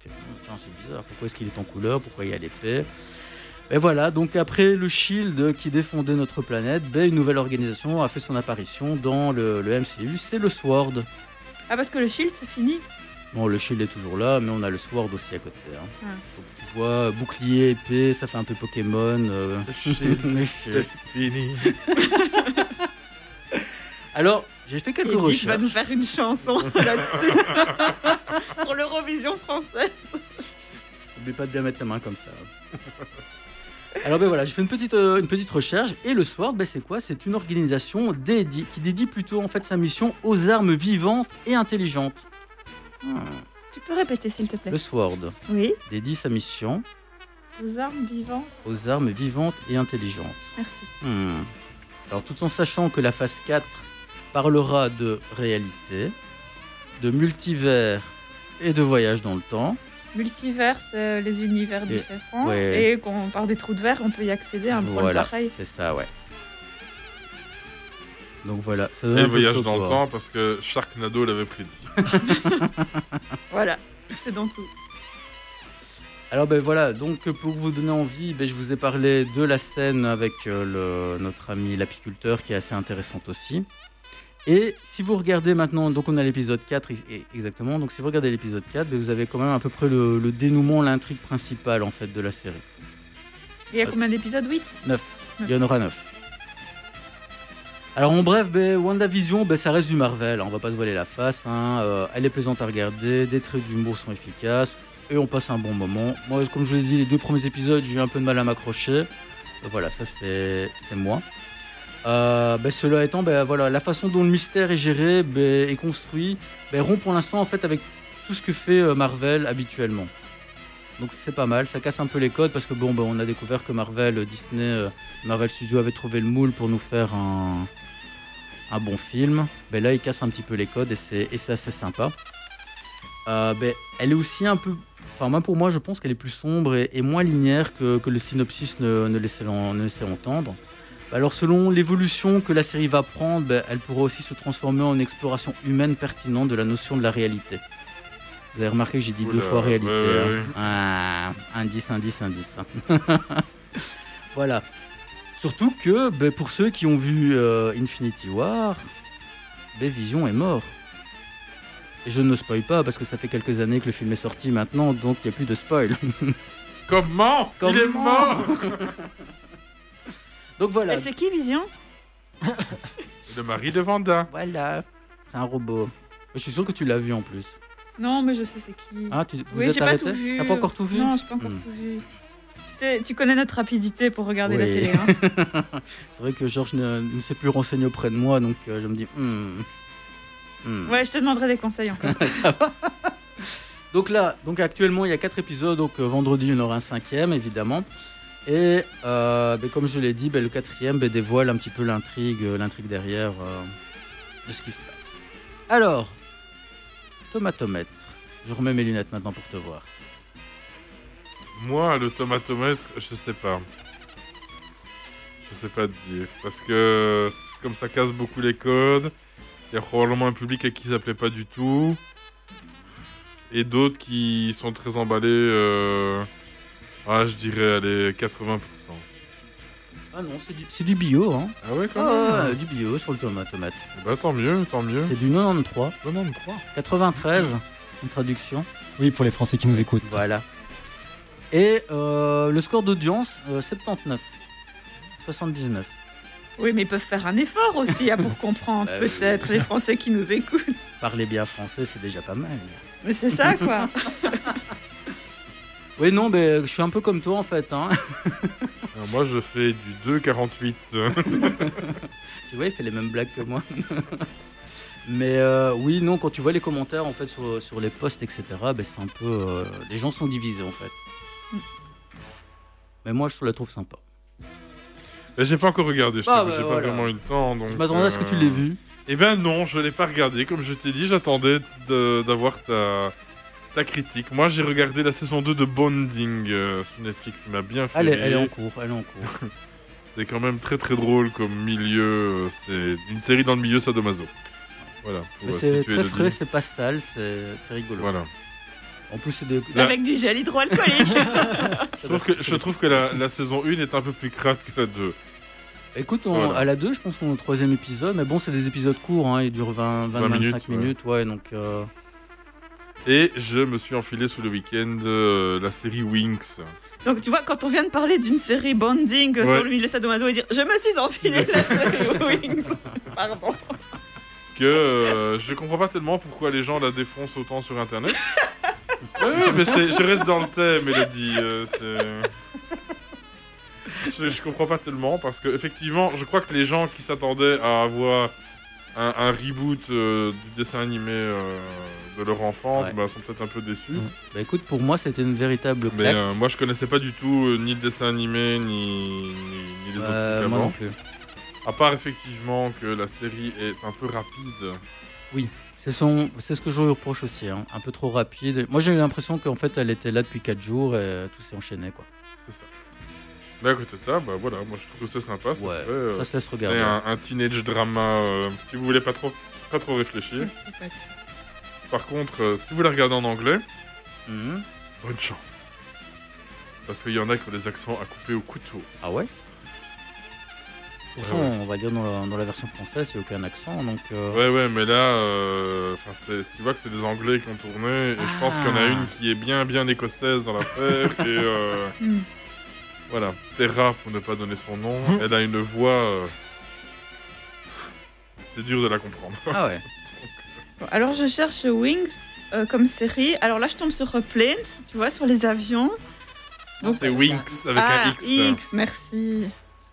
Tiens c'est bizarre, pourquoi est-ce qu'il est en couleur, pourquoi il y a l'épée? Et voilà, donc après le Shield qui défendait notre planète, ben, une nouvelle organisation a fait son apparition dans le, le MCU, c'est le SWORD. Ah, parce que le shield, c'est fini? Bon, le Shield est toujours là, mais on a le SWORD aussi à côté. hein. Ah. Donc tu vois, bouclier, épée, ça fait un peu Pokémon. euh. Le Shield, c'est fini. Alors, j'ai fait quelques Et Dick va recherches. nous faire une chanson là-dessus. Pour l'Eurovision française. N'oublie pas de bien mettre ta main comme ça. Alors ben voilà, j'ai fait une petite, euh, une petite recherche et le SWORD, ben, c'est quoi? C'est une organisation dédiée, qui dédie plutôt en fait sa mission aux armes vivantes et intelligentes. Hmm. Tu peux répéter, s'il te plaît? Le SWORD Oui. dédie sa mission Aux armes vivantes. aux armes vivantes et intelligentes. Merci. Hmm. Alors tout en sachant que la phase 4 parlera de réalité, de multivers et de voyage dans le temps. Multivers, euh, les univers différents. ouais. Et qu'on par des trous de verre, on peut y accéder à un point voilà, pareil. c'est ça, ouais. Donc voilà, ça donne Et un voyage dans le temps parce que Sharknado l'avait prédit. Voilà, c'est dans tout. Alors ben voilà, donc pour vous donner envie, ben, je vous ai parlé de la scène avec euh, le- notre ami l'apiculteur qui est assez intéressante aussi. Et si vous regardez maintenant, donc on a l'épisode 4 ex- e- exactement, donc si vous regardez l'épisode 4, ben, vous avez quand même à peu près le, le dénouement, l'intrigue principale en fait de la série. Il y a combien d'épisodes? 8 9. Il y en aura 9. Alors en bref, ben, WandaVision, ben, ça reste du Marvel, hein, on va pas se voiler la face. hein, euh, elle est plaisante à regarder, des traits d'humour sont efficaces et on passe un bon moment. Moi, comme je vous l'ai dit, les deux premiers épisodes, j'ai eu un peu de mal à m'accrocher. Voilà, ça c'est moi. Euh, ben, cela étant, ben, la façon dont le mystère est géré ben, est construit rompt pour l'instant en fait avec tout ce que fait euh, Marvel habituellement. Donc c'est pas mal, ça casse un peu les codes parce que bon, on a découvert que Marvel, euh, Disney, Marvel Studios avait trouvé le moule pour nous faire un, bon film. Là, il casse un petit peu les codes et c'est assez sympa. Elle est aussi un peu, enfin moi pour moi, je pense qu'elle est plus sombre et, moins linéaire que, le synopsis ne laissait entendre. Alors selon l'évolution que la série va prendre, ben, elle pourra aussi se transformer en exploration humaine pertinente de la notion de la réalité. Vous avez remarqué que j'ai dit deux fois réalité. ouais, ouais, hein. ouais. Ah, indice, indice, indice. voilà. Surtout que ben, pour ceux qui ont vu euh, Infinity War, ben, Vision est mort. Et je ne spoil pas parce que ça fait quelques années que le film est sorti maintenant, donc il n'y a plus de spoil. Comment, Il est Comment? mort? Donc voilà. Et c'est qui Vision Le mari de Vanda. Voilà. C'est un robot. Je suis sûr que tu l'as vu en plus. Non, mais je sais c'est qui. Ah, tu- vous oui, êtes j'ai pas arrêté tout vu. T'as pas encore tout vu Non, j'ai pas encore Hmm. tout vu. Tu sais, tu connais notre rapidité pour regarder la Oui. télé. Hein. C'est vrai que Georges ne, ne s'est plus renseigné auprès de moi, donc euh, je me dis. hmm, hmm. ouais, je te demanderai des conseils encore. Ça va. donc là, donc actuellement, il y a quatre épisodes. Donc euh, vendredi, il y en aura un cinquième, évidemment. Et euh, ben, comme je l'ai dit, ben, le quatrième ben, dévoile un petit peu l'intrigue, euh, l'intrigue derrière euh, de ce qui se passe. Alors, tomatomètre. Je remets mes lunettes maintenant pour te voir. Moi, le tomatomètre, je sais pas. Je sais pas te dire. Parce que comme ça casse beaucoup les codes, il y a probablement un public à qui ça plaît pas du tout. Et d'autres qui sont très emballés. Ah, je dirais, allez, 80%. Ah non, c'est du, c'est du bio, hein. Ah ouais, quand Ah même ouais, du bio sur le tomatomètre. Bah tant mieux, tant mieux. C'est du 93. 93. 93, une traduction. Oui, pour les Français qui nous écoutent. Voilà. Et euh, le score d'audience, euh, 79. 79. Oui, mais ils peuvent faire un effort aussi hein, pour comprendre, Bah peut-être, les Français qui nous écoutent. Parler bien français, c'est déjà pas mal. Mais c'est ça, quoi. Oui, non, mais je suis un peu comme toi en fait. Hein. Alors, moi, je fais du 2,48. tu vois, il fait les mêmes blagues que moi. mais euh, oui, non, quand tu vois les commentaires en fait sur, sur les posts, etc., ben, c'est un peu. euh, les gens sont divisés en fait. Mais moi, je la trouve sympa. Mais j'ai pas encore regardé, je Ah, bah, j'ai pas vraiment eu le temps. Donc, Je m'attendais à ce que tu l'aies vu. Eh ben non, je l'ai pas regardé. Comme je t'ai dit, j'attendais d'avoir ta, ta critique. Moi, j'ai regardé la saison 2 de Bonding euh, sur Netflix, qui m'a bien fait Elle est, elle est en cours, elle est en cours. C'est quand même très très drôle comme milieu. euh, C'est une série dans le milieu sadomaso. Voilà. euh, c'est très frais, c'est pas sale, c'est c'est rigolo. Voilà. En plus, c'est des. Avec du gel hydroalcoolique. Je trouve que, je trouve que la, la saison 1 est un peu plus crade que la 2. Écoute, on- Voilà. à la 2, je pense qu'on est au troisième épisode, mais bon, c'est des épisodes courts, hein, ils durent 20, 20, 20 25 minutes, minutes, ouais. ouais, donc. euh, Et je me suis enfilé sous le week-end euh, la série Winx. Donc, tu vois, quand on vient de parler d'une série bonding Ouais. sur le milieu sadomaso et dire Je me suis enfilé la série Wings. Pardon. que euh, je comprends pas tellement pourquoi les gens la défoncent autant sur internet. Ouais, mais c'est- je reste dans le thème, Elodie. euh, je, je comprends pas tellement parce que effectivement, je crois que les gens qui s'attendaient à avoir un, un reboot du dessin animé de leur enfance Ouais. bah, sont peut-être un peu déçus. Bah écoute, pour moi, c'était une véritable Mais claque. euh, moi, je connaissais pas du tout euh, ni le dessin animé ni, ni, ni les Euh, autres trucs moi avant. non plus. À part effectivement que la série est un peu rapide. Oui, c'est son, ce que je lui reproche aussi, hein, un peu trop rapide. Moi, j'ai eu l'impression qu'en fait, elle était là depuis 4 jours et tout s'est enchaîné, quoi. C'est ça. Mais à côté de ça, bah voilà, moi je trouve que c'est sympa. ça Ouais, fait, euh, ça se laisse regarder. C'est un, un teenage drama. euh, si vous voulez pas trop, pas trop réfléchir. Par contre, euh, si vous la regardez en anglais, Mhm. bonne chance. Parce qu'il y en a qui ont des accents à couper au couteau. Ah ouais Pourtant, Ouais, ouais. on va dire dans la, dans la version française, il n'y a aucun accent, donc... euh, Ouais, ouais, mais là, euh, tu vois que c'est des Anglais qui ont tourné, et je pense qu'il y en a Ah. une qui est bien, bien écossaise dans l'affaire, et euh, Hmm. voilà, Terra, pour ne pas donner son nom, elle a une voix... euh, C'est dur de la comprendre. Ah ouais Bon, alors, je cherche Wings euh, comme série. Alors là, je tombe sur Planes, tu vois, sur les avions. Donc, C'est Winx avec ah, un X. X, merci.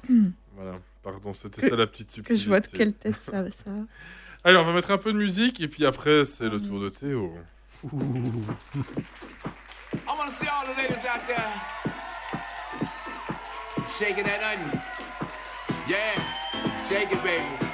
Voilà, pardon, c'était ça la petite Que subtilité. je vois de quelle tête ça, ça. Allez, on va mettre un peu de musique, et puis après, c'est le tour de Théo. I want to see all the ladies out there shaking that onion. Yeah, shake it, baby.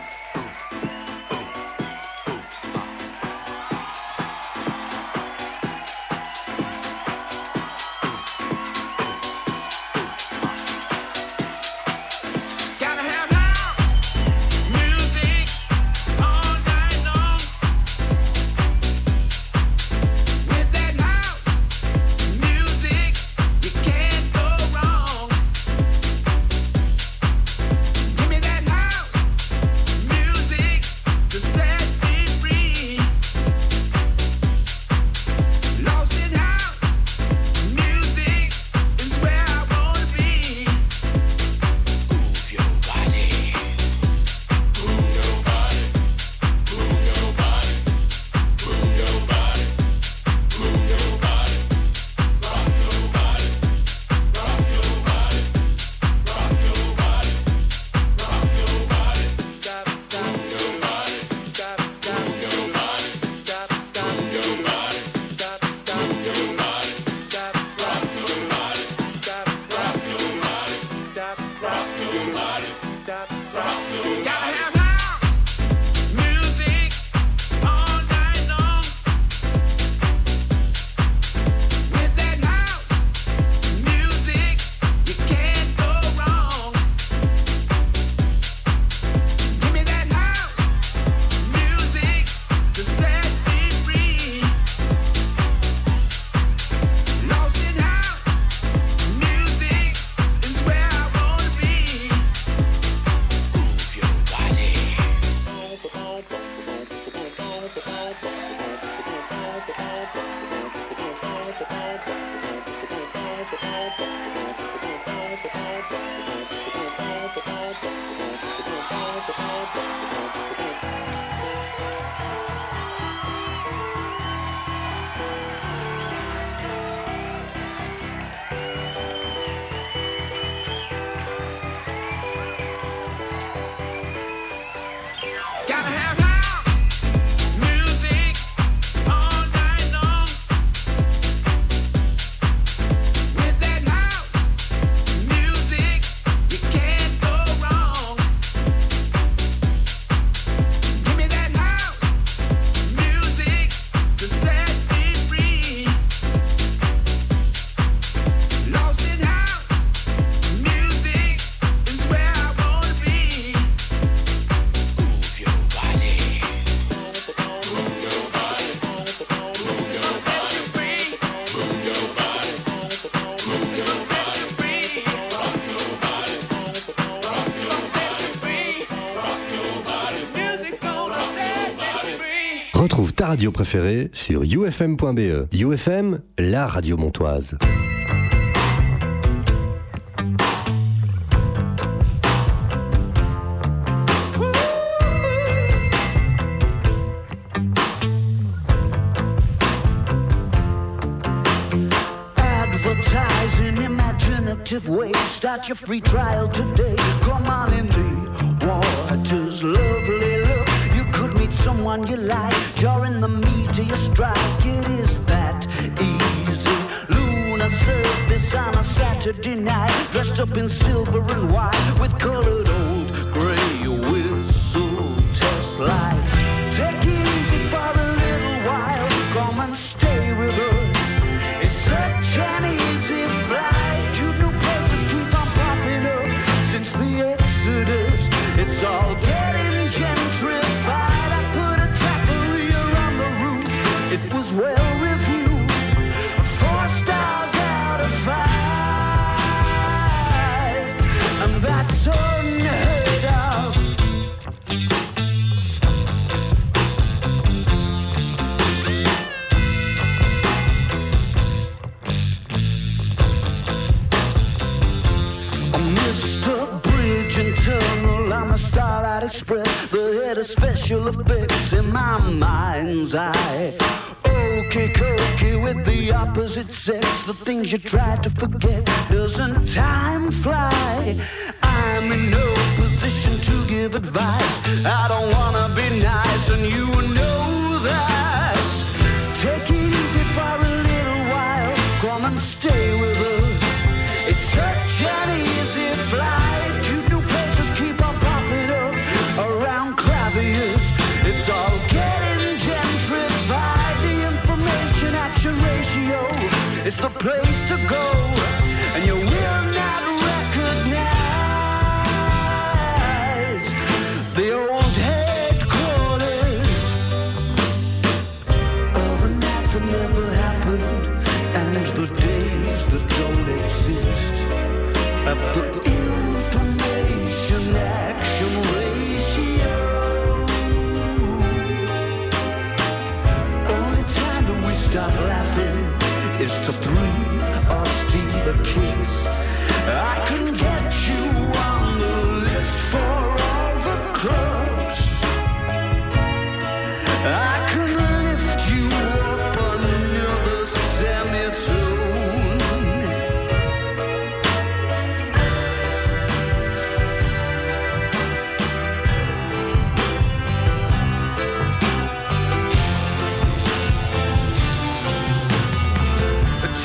radio préférée sur ufm.be. UFM, la radio montoise. ways. Start your free trial today. you try to forget.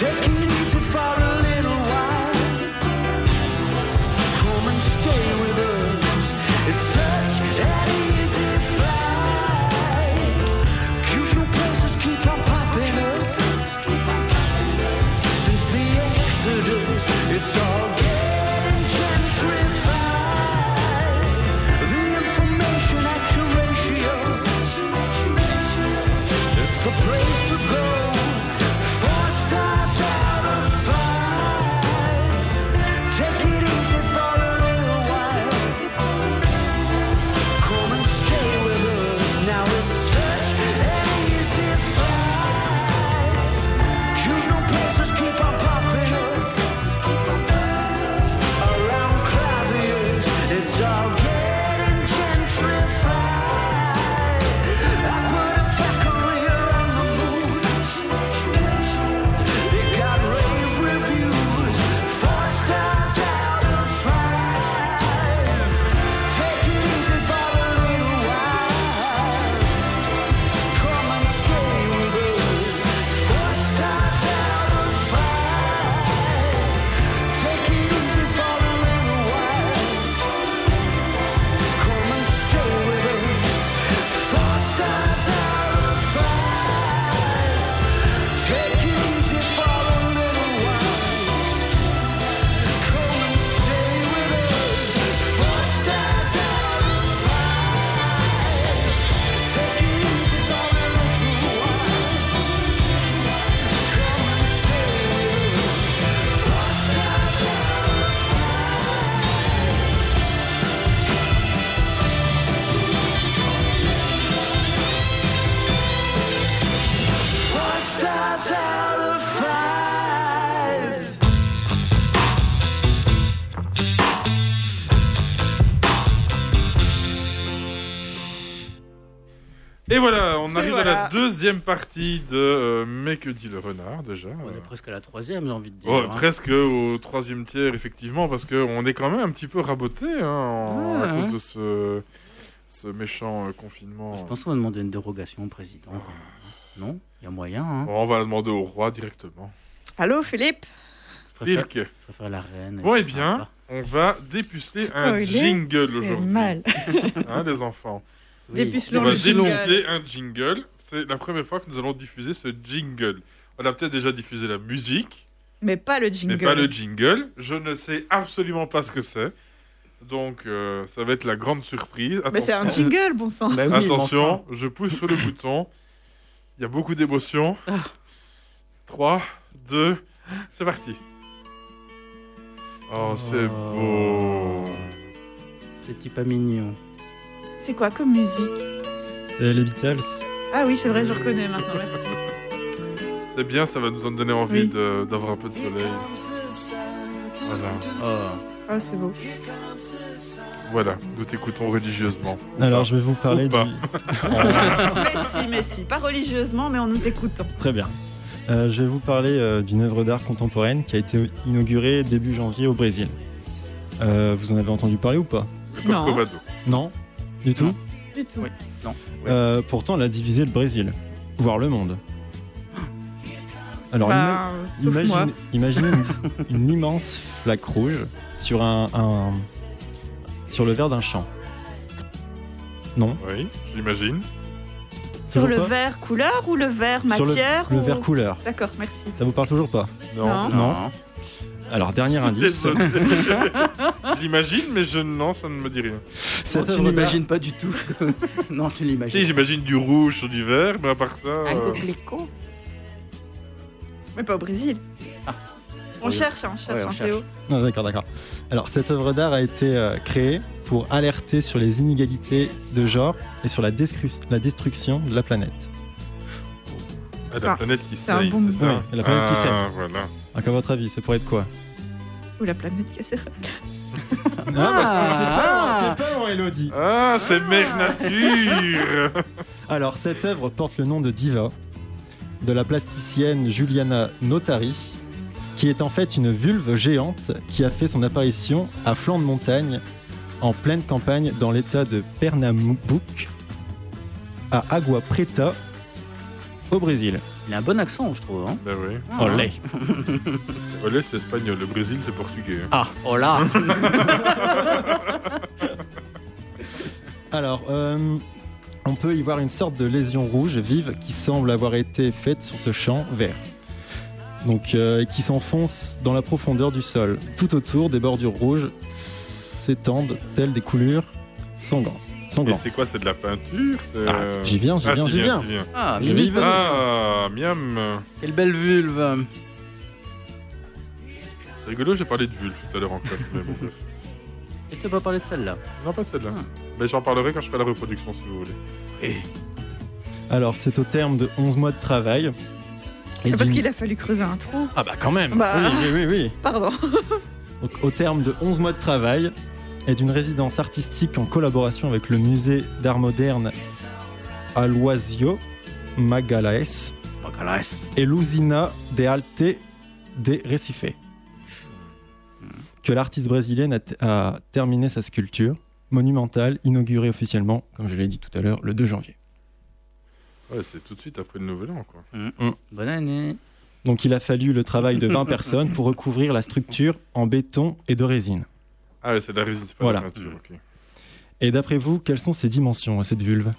Taking deuxième partie de euh, Mais que dit le renard déjà On est presque à la troisième, j'ai envie de dire. Hein. presque au troisième tiers, effectivement, parce qu'on est quand même un petit peu raboté hein, en- Ouais, à ouais. cause de ce, ce méchant euh, confinement. Je pense qu'on va demander une dérogation au président. quand même, hein. Non? Il y a moyen. Hein. Bon, on va la demander au roi directement. Allô, Philippe? Je préfère, je préfère la reine. Bon, elle eh bien, sympa. on va dépuceler un jingle c'est aujourd'hui. mal. hein, les enfants Oui. Dépucelons On va dépuceler un jingle. C'est la première fois que nous allons diffuser ce jingle. On a peut-être déjà diffusé la musique, Mais pas le jingle. mais pas le jingle. Je ne sais absolument pas ce que c'est. Donc, euh, ça va être la grande surprise. Mais c'est un Attention. jingle, bon sang. Bah oui, Attention, je pousse sur le bouton. Il y a beaucoup d'émotions. 3, 2, c'est parti. Oh, c'est Oh. beau. Petit pas mignon. C'est quoi comme musique? C'est les Beatles. Ah oui, c'est vrai, je reconnais maintenant. C'est bien, ça va nous en donner envie Oui. d'avoir un peu de soleil. Voilà. Oh. Ah, c'est beau. Voilà, nous t'écoutons religieusement. Alors je vais vous parler du... mais si, mais si. Pas religieusement, mais en nous écoutant. Très bien. Euh, je vais vous parler euh, d'une œuvre d'art contemporaine qui a été inaugurée début janvier au Brésil. Euh, vous en avez entendu parler ou pas? Le Corcovado. Non? Du tout? Du tout. Oui. Non. Euh, Pourtant, elle a divisé le Brésil, voire le monde. Alors, Bah, moi. imagine, imaginez une, une immense flaque rouge sur un, un- sur le verre d'un champ. Non Oui, j'imagine. Sur le pas verre couleur ou le verre Sur le- matière le ou- verre couleur. D'accord, merci. Ça vous parle toujours pas Non. Non. Alors, dernier indice. Je l'imagine, mais je, non, ça ne me dit rien. Cette tu n'imagines pas du tout. non, tu l'imagines. Si, j'imagine du rouge sur du vert, mais à part ça. Un euh, coquelicot. Mais pas au Brésil. On Oui. cherche, hein, on cherche, Ouais, on hein, cherche. Théo. Non, d'accord, d'accord. Alors, cette œuvre d'art a été euh, créée pour alerter sur les inégalités de genre et sur la, destruction de la planète. Ah, la planète qui c'est un saigne, c'est ça Oui, la planète qui Ah, saigne. voilà. Donc, à votre avis, ça pourrait être quoi? Ou la planète. Ah, bah, t'es pas loin, t'es pas loin, Elodie. Ah, c'est Mère Nature Alors, cette œuvre porte le nom de Diva, de la plasticienne Juliana Notari, qui est en fait une vulve géante qui a fait son apparition à flanc de montagne, en pleine campagne, dans l'état de Pernambuco, à Agua Preta, au Brésil. Il a un bon accent, je trouve. Hein Ben oui. Olé. Olé, c'est espagnol. Le Brésil, c'est portugais. hein. Ah, là Alors, euh, on peut y voir une sorte de lésion rouge vive qui semble avoir été faite sur ce champ vert. Donc, euh, qui s'enfonce dans la profondeur du sol. Tout autour, des bordures rouges s'étendent telles des coulures sanglantes. Et sanglantes. c'est quoi C'est de la peinture Ah, j'y viens, j'y Ah, viens, j'y viens. Ah. Ah, miam Quelle belle vulve C'est rigolo, j'ai parlé de vulve tout à l'heure en classe, mais bon, bref. Et tu pas parlé de celle-là? Non, pas celle-là. Ah. Mais j'en parlerai quand je ferai la reproduction, si vous voulez. Alors, c'est au terme de 11 mois de travail. et Parce qu'il a fallu creuser un trou. Ah bah quand même Bah. Oui, oui, oui, oui. Pardon. Donc, au terme de 11 mois de travail et d'une résidence artistique en collaboration avec le musée d'art moderne Aloisio Magalhães et l'Usina de Alte de Recife, que l'artiste brésilienne a, terminé sa sculpture monumentale, inaugurée officiellement, comme je l'ai dit tout à l'heure, le 2 janvier. Ouais, c'est tout de suite après le nouvel an, quoi. Mm. Bonne année. Donc il a fallu le travail de 20 personnes pour recouvrir la structure en béton et de résine. Ah, c'est de la résine, c'est pas Voilà. de la peinture, ok. Et d'après vous, quelles sont ses dimensions à cette vulve?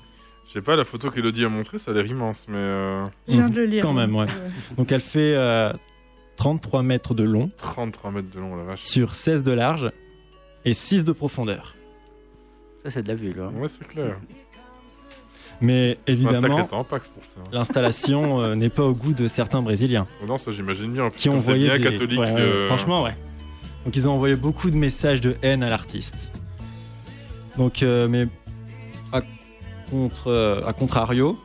Je sais pas, la photo qu'Elodie a montrée, ça a l'air immense, mais. euh, Je viens de le lire. Quand même, ouais. Donc elle fait euh, 33 mètres de long 33 mètres de long, la vache. sur 16 de large et 6 de profondeur. Ça, c'est de la vulve. hein. Ouais, c'est clair. Mais Un évidemment, ça. l'installation euh, n'est pas au goût de certains Brésiliens Oh non, ça j'imagine bien. qui ont envoyé bien des... catholique. Ouais, ouais, euh, Franchement, ouais. Donc ils ont envoyé beaucoup de messages de haine à l'artiste. Donc, euh, mais à, contre, euh, à contrario,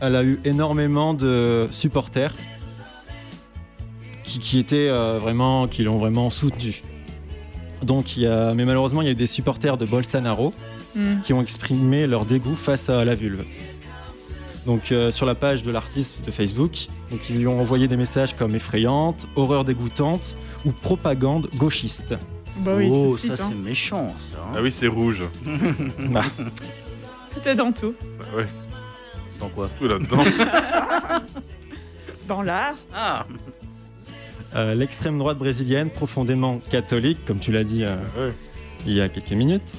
elle a eu énormément de supporters qui, qui étaient euh, vraiment, qui l'ont vraiment soutenu. Donc, il y a, mais malheureusement, il y a eu des supporters de Bolsonaro Hmm. qui ont exprimé leur dégoût face à la vulve. Donc sur la page de l'artiste de Facebook, donc ils lui ont envoyé des messages comme effrayante, horreur dégoûtante ou propagande gauchiste. Bah oui, oh, ça hein. c'est méchant, ça. hein. Ah oui, c'est rouge. Bah, Tout est dans tout. Bah ouais, Dans quoi? Tout là-dedans. Dans l'art. Ah euh, L'extrême droite brésilienne, profondément catholique, comme tu l'as dit euh, Ouais. il y a quelques minutes,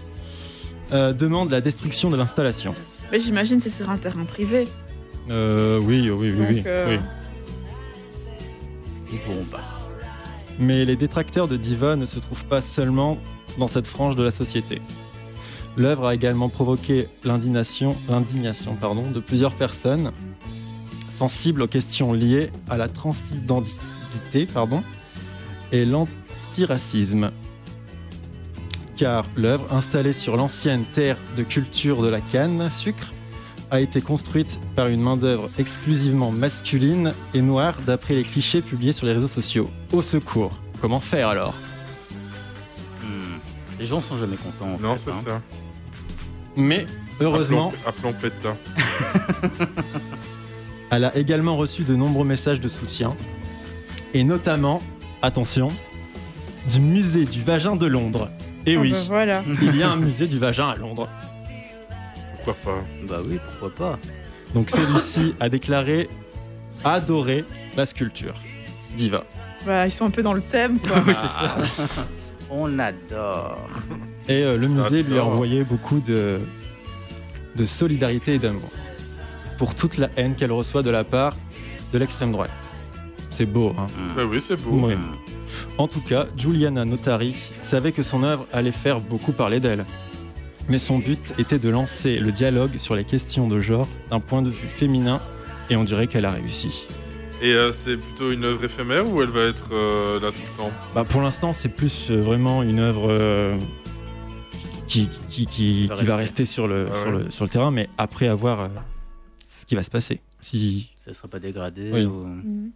euh, demande la destruction de l'installation. Mais j'imagine c'est sur un terrain privé. Euh, oui, oui, oui, Donc, oui, euh, oui. Bon, bah. Mais les détracteurs de Diva ne se trouvent pas seulement dans cette frange de la société. L'œuvre a également provoqué l'indignation, de plusieurs personnes sensibles aux questions liées à la transidentité et l'antiracisme. Car l'œuvre, installée sur l'ancienne terre de culture de la canne à sucre, a été construite par une main-d'œuvre exclusivement masculine et noire d'après les clichés publiés sur les réseaux sociaux. Au secours Comment faire alors? Hmm, Les gens sont jamais contents. en Non, c'est hein. ça. Mais heureusement, Appelons, appelons elle a également reçu de nombreux messages de soutien, et notamment, attention, du musée du vagin de Londres. Et Ah oui, bah voilà. il y a un musée du vagin à Londres. Pourquoi pas Bah oui, pourquoi pas. Donc celui-ci a déclaré adorer la sculpture. Diva. Bah, ils sont un peu dans le thème, quoi. Oui, c'est ça. On adore. Et euh, le musée lui a envoyé beaucoup de, de solidarité et d'amour pour toute la haine qu'elle reçoit de la part de l'extrême droite. C'est beau, hein. Bah oui, c'est beau. En tout cas, Giuliana Notari savait que son œuvre allait faire beaucoup parler d'elle. Mais son but était de lancer le dialogue sur les questions de genre d'un point de vue féminin, et on dirait qu'elle a réussi. Et euh, c'est plutôt une œuvre éphémère ou elle va être euh, là tout le temps? Bah pour l'instant, c'est plus euh, vraiment une œuvre euh, qui, qui, qui- Va qui va rester. sur le, Ah sur, ouais. le, sur le terrain, mais après avoir euh, ce qui va se passer. Si... Ça serait pas dégradé Oui. ou- Mhm.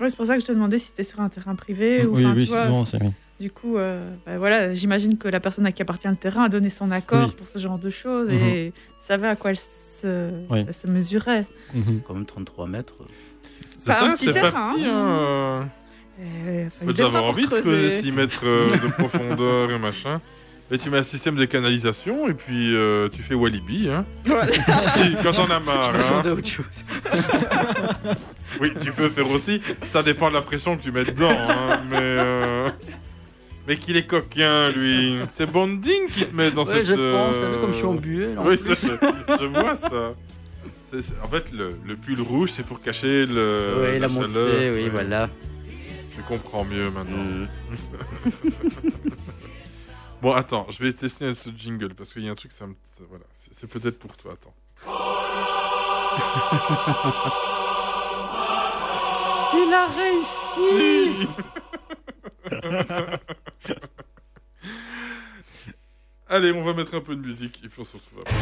Ouais, c'est pour ça que je te demandais si c'était sur un terrain privé ou oui, oui, tu c'est bon, c'est oui. Du coup, euh, bah voilà, j'imagine que la personne à qui appartient le terrain a donné son accord Oui. pour ce genre de choses Mhm. et savait à quoi elle se, Oui. elle se mesurait. Mhm. Quand même 33 mètres. C'est Bah, un ça, petit c'est terrain, parti. hein. Hein. Euh, Faut déjà avoir envie de creuser 6 mètres euh, de profondeur et machin. Et tu mets un système de canalisation et puis euh, tu fais Walibi. Hein. Voilà. Si, quand t'en as marre. Je hein. autre chose. Oui, tu peux faire aussi. Ça dépend de la pression que tu mets dedans. hein, Mais, euh, mais qu'il est coquin, lui. C'est Bonding qui te met dans Ouais, cette. je pense, euh, comme je suis embué, Oui, c'est- je, je vois ça. En fait, le, le pull rouge, c'est pour cacher le, oui, la, montée, oui, Ouais. voilà. Je comprends mieux maintenant. Mm. Bon, attends, je vais tester ce jingle parce qu'il y a un truc, ça me... voilà, c'est c'est peut-être pour toi. Attends. Il a réussi Allez, on va mettre un peu de musique et puis on se retrouve après.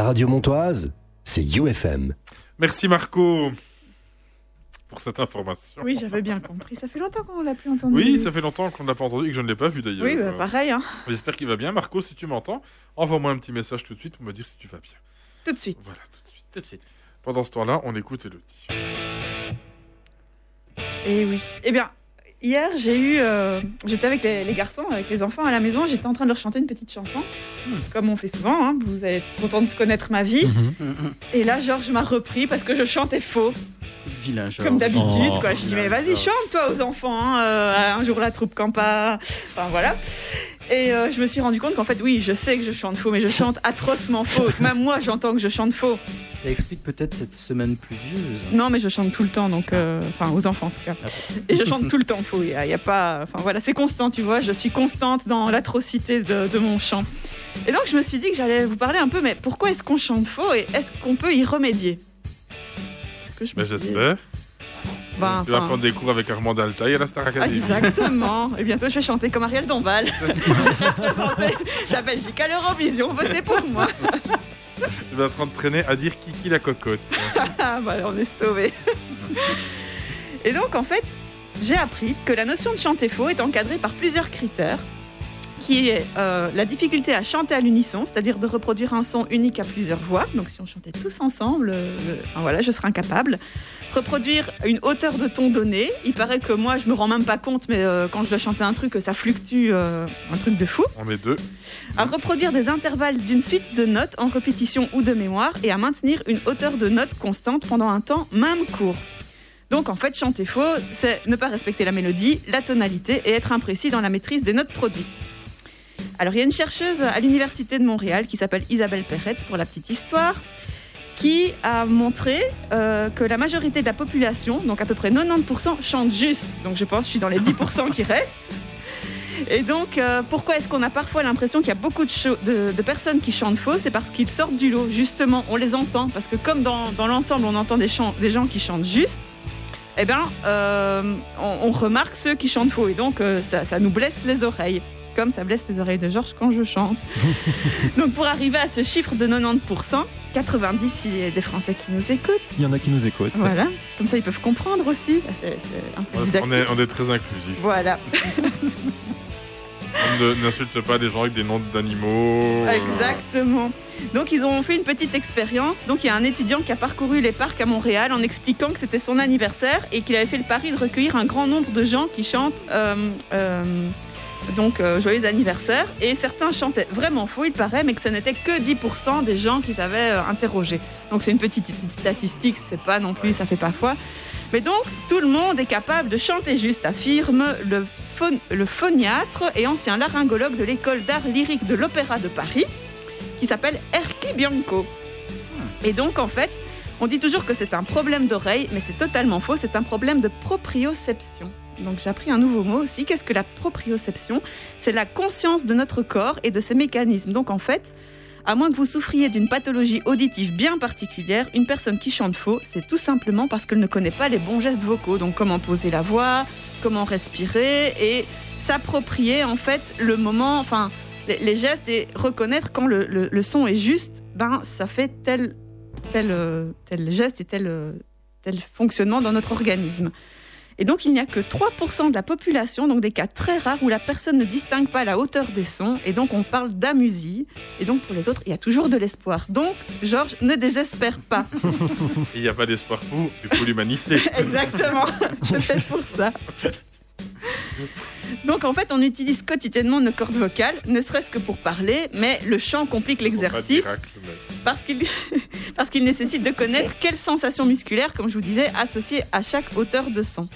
La radio montoise, c'est UFM. Merci Marco pour cette information. Oui, j'avais bien compris. Ça fait longtemps qu'on l'a plus entendu. Oui, ça fait longtemps qu'on ne l'a pas entendu et que je ne l'ai pas vu d'ailleurs. Oui, bah, pareil. Hein. J'espère qu'il va bien. Marco, si tu m'entends, envoie-moi un petit message tout de suite pour me dire si tu vas bien. Tout de suite. Voilà, tout de suite. Tout de suite. Pendant ce temps-là, on écoute Elodie. Et oui. Eh bien, hier, j'ai eu. euh, j'étais avec les, les garçons, avec les enfants à la maison. J'étais en train de leur chanter une petite chanson, comme on fait souvent. hein. Vous êtes content de connaître ma vie. Et là, Georges m'a repris parce que je chantais faux, Vilain comme d'habitude. Oh, quoi. Je dis, mais vas-y, chante toi aux enfants. hein, euh, un jour, la troupe campa. Enfin, voilà. Et euh, je me suis rendu compte qu'en fait, oui, je sais que je chante faux, mais je chante atrocement faux. Même moi, j'entends que je chante faux. Ça explique peut-être cette semaine pluvieuse. Non, mais je chante tout le temps, donc, euh, enfin, aux enfants en tout cas. Et je chante tout le temps faux. Il y y a pas, enfin voilà, c'est constant, tu vois. Je suis constante dans l'atrocité de, de mon chant. Et donc, je me suis dit que j'allais vous parler un peu, mais pourquoi est-ce qu'on chante faux et est-ce qu'on peut y remédier? Parce que je Ben, tu vas enfin, prendre des cours avec Armand Altaï à la Star Academy. Exactement. Et bientôt, je vais chanter comme Ariel Dombal. je vais représenter la Belgique à l'Eurovision. Votez pour moi. Tu vas être en train de traîner à dire Kiki la cocotte. Ah, bah, on est sauvés. Et donc, en fait, j'ai appris que la notion de chanter faux est encadrée par plusieurs critères, qui est euh, la difficulté à chanter à l'unisson, c'est-à-dire de reproduire un son unique à plusieurs voix. Donc, si on chantait tous ensemble, euh, enfin, voilà, je serais incapable. Reproduire une hauteur de ton donnée. Il paraît que moi, je me rends même pas compte, mais euh, quand je dois chanter un truc, ça fluctue, un truc de fou On est deux. à reproduire des intervalles d'une suite de notes en répétition ou de mémoire et à maintenir une hauteur de notes constante pendant un temps même court. Donc en fait, chanter faux, c'est ne pas respecter la mélodie, la tonalité et être imprécis dans la maîtrise des notes produites. Alors il y a une chercheuse à l'université de Montréal qui s'appelle Isabelle Peretz pour la petite histoire qui a montré euh, que la majorité de la population, donc à peu près 90%, chante juste. Donc je pense que je suis dans les 10% qui restent. Et donc, euh, pourquoi est-ce qu'on a parfois l'impression qu'il y a beaucoup de, de- personnes qui chantent faux? C'est parce qu'ils sortent du lot, justement, on les entend. Parce que comme dans, l'ensemble, on entend des, gens qui chantent juste, eh bien, euh, on, remarque ceux qui chantent faux. Et donc, ça nous blesse les oreilles, comme ça blesse les oreilles de Georges quand je chante. donc, pour arriver à ce chiffre de 90%, 90 s'il y a des Français qui nous écoutent, Il y en a qui nous écoutent. voilà, comme ça ils peuvent comprendre aussi. C'est c'est un peu On didactique. est, on est très inclusif. Voilà. On ne- n'insulte pas des gens avec des noms d'animaux. Exactement. Donc ils ont fait une petite expérience. Donc il y a un étudiant qui a parcouru les parcs à Montréal en expliquant que c'était son anniversaire et qu'il avait fait le pari de recueillir un grand nombre de gens qui chantent euh, euh, donc euh, joyeux anniversaire. Et certains chantaient vraiment faux, il paraît, mais que ce n'était que 10% des gens qu'ils avaient euh, interrogés. Donc c'est une petite, petite statistique, c'est pas non plus, ça fait pas foi. Mais donc, tout le monde est capable de chanter juste, affirme le, phon- le phoniatre et ancien laryngologue de l'école d'art lyrique de l'Opéra de Paris, qui s'appelle Erki Bianco. Et donc, en fait, on dit toujours que c'est un problème d'oreille, mais c'est totalement faux, c'est un problème de proprioception. Donc j'ai appris un nouveau mot aussi. Qu'est-ce que la proprioception? C'est la conscience de notre corps et de ses mécanismes. Donc en fait, à moins que vous souffriez d'une pathologie auditive bien particulière, une personne qui chante faux, c'est tout simplement parce qu'elle ne connaît pas les bons gestes vocaux. Donc comment poser la voix, comment respirer et s'approprier en fait le moment, enfin les, gestes et reconnaître quand le, le- le son est juste, ben ça fait tel tel euh, tel geste et tel euh, tel fonctionnement dans notre organisme. Et donc, il n'y a que 3% de la population, donc des cas très rares où la personne ne distingue pas la hauteur des sons. Et donc, on parle d'amusie. Et donc, pour les autres, il y a toujours de l'espoir. Donc, Georges, ne désespère pas. Il n'y a pas d'espoir pour vous, mais pour l'humanité. Exactement, c'est peut-être pour ça. Donc en fait, on utilise quotidiennement nos cordes vocales, ne serait-ce que pour parler, mais le chant complique l'exercice parce qu'il parce qu'il nécessite de connaître quelles sensations musculaires, comme je vous disais, associées à chaque hauteur de son.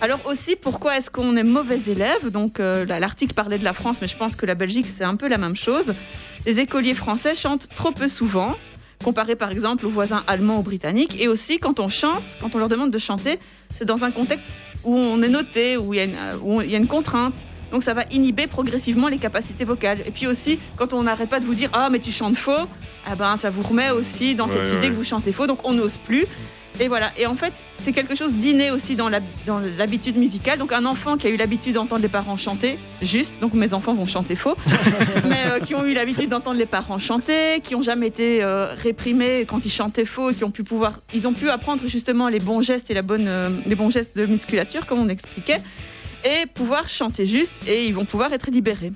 Alors aussi, pourquoi est-ce qu'on est mauvais élève? Donc euh, l'article parlait de la France, mais je pense que la Belgique, c'est un peu la même chose. Les écoliers français chantent trop peu souvent, comparé par exemple aux voisins allemands ou britanniques. Et aussi, quand on chante, quand on leur demande de chanter, c'est dans un contexte où on est noté, où il y a une, où il y a une contrainte. Donc ça va inhiber progressivement les capacités vocales. Et puis aussi, quand on n'arrête pas de vous dire Ah, mais tu chantes faux, ah ben, ça vous remet aussi dans cette Ouais, idée que vous chantez faux, donc on n'ose plus. Et voilà. Et en fait, c'est quelque chose d'inné aussi dans l'habitude musicale. Donc un enfant qui a eu l'habitude d'entendre les parents chanter, juste, donc mes enfants vont chanter faux, mais euh, qui ont eu l'habitude d'entendre les parents chanter, qui ont jamais été euh, réprimés quand ils chantaient faux, qui ont pu pouvoir, ils ont pu apprendre justement les bons gestes et euh, les bons gestes de musculature, comme on expliquait, et pouvoir chanter juste, et ils vont pouvoir être libérés.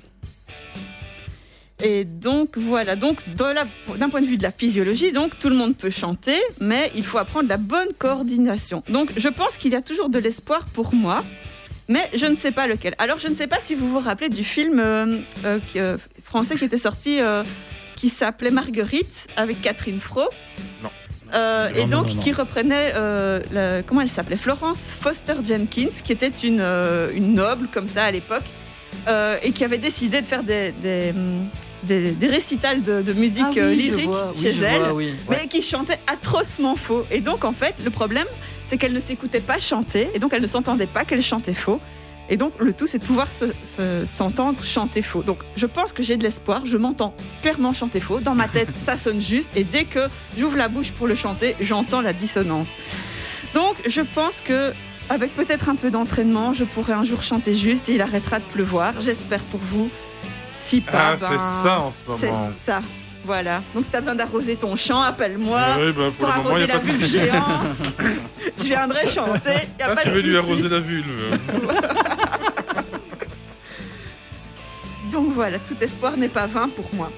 Et donc voilà, donc d'un point de vue de la physiologie, donc tout le monde peut chanter, mais il faut apprendre la bonne coordination. Donc je pense qu'il y a toujours de l'espoir pour moi, mais je ne sais pas lequel. Alors je ne sais pas si vous vous rappelez du film euh, euh, qui, euh, français qui était sorti, euh, qui s'appelait Marguerite avec Catherine Fro. Non. Euh, Non, et non, donc non, non. qui reprenait euh, la- comment elle s'appelait? Florence Foster Jenkins qui était une, euh, une noble comme ça à l'époque euh, et qui avait décidé de faire des, des, hum, des- des récitals de, de musique Ah oui, euh, lyrique vois, chez elle vois, oui. mais Ouais. qui chantait atrocement faux. Et donc en fait le problème c'est qu'elle ne s'écoutait pas chanter et donc elle ne s'entendait pas qu'elle chantait faux. Et donc le tout c'est de pouvoir se- se- s'entendre chanter faux. Donc je pense que j'ai de l'espoir je m'entends clairement chanter faux. Dans ma tête ça sonne juste et dès que j'ouvre la bouche pour le chanter j'entends la dissonance. Donc je pense que avec peut-être un peu d'entraînement je pourrai un jour chanter juste et il arrêtera de pleuvoir. J'espère pour vous si pas Ah, c'est ça en ce moment. c'est ça. Voilà. Donc si t'as besoin d'arroser ton champ appelle-moi. Ouais, bah, pour le moment, arroser y a la pas de vulve géante. Je viendrai chanter. Y a Ah, pas tu de veux lui arroser la vulve. Donc voilà. Tout espoir n'est pas vain pour moi.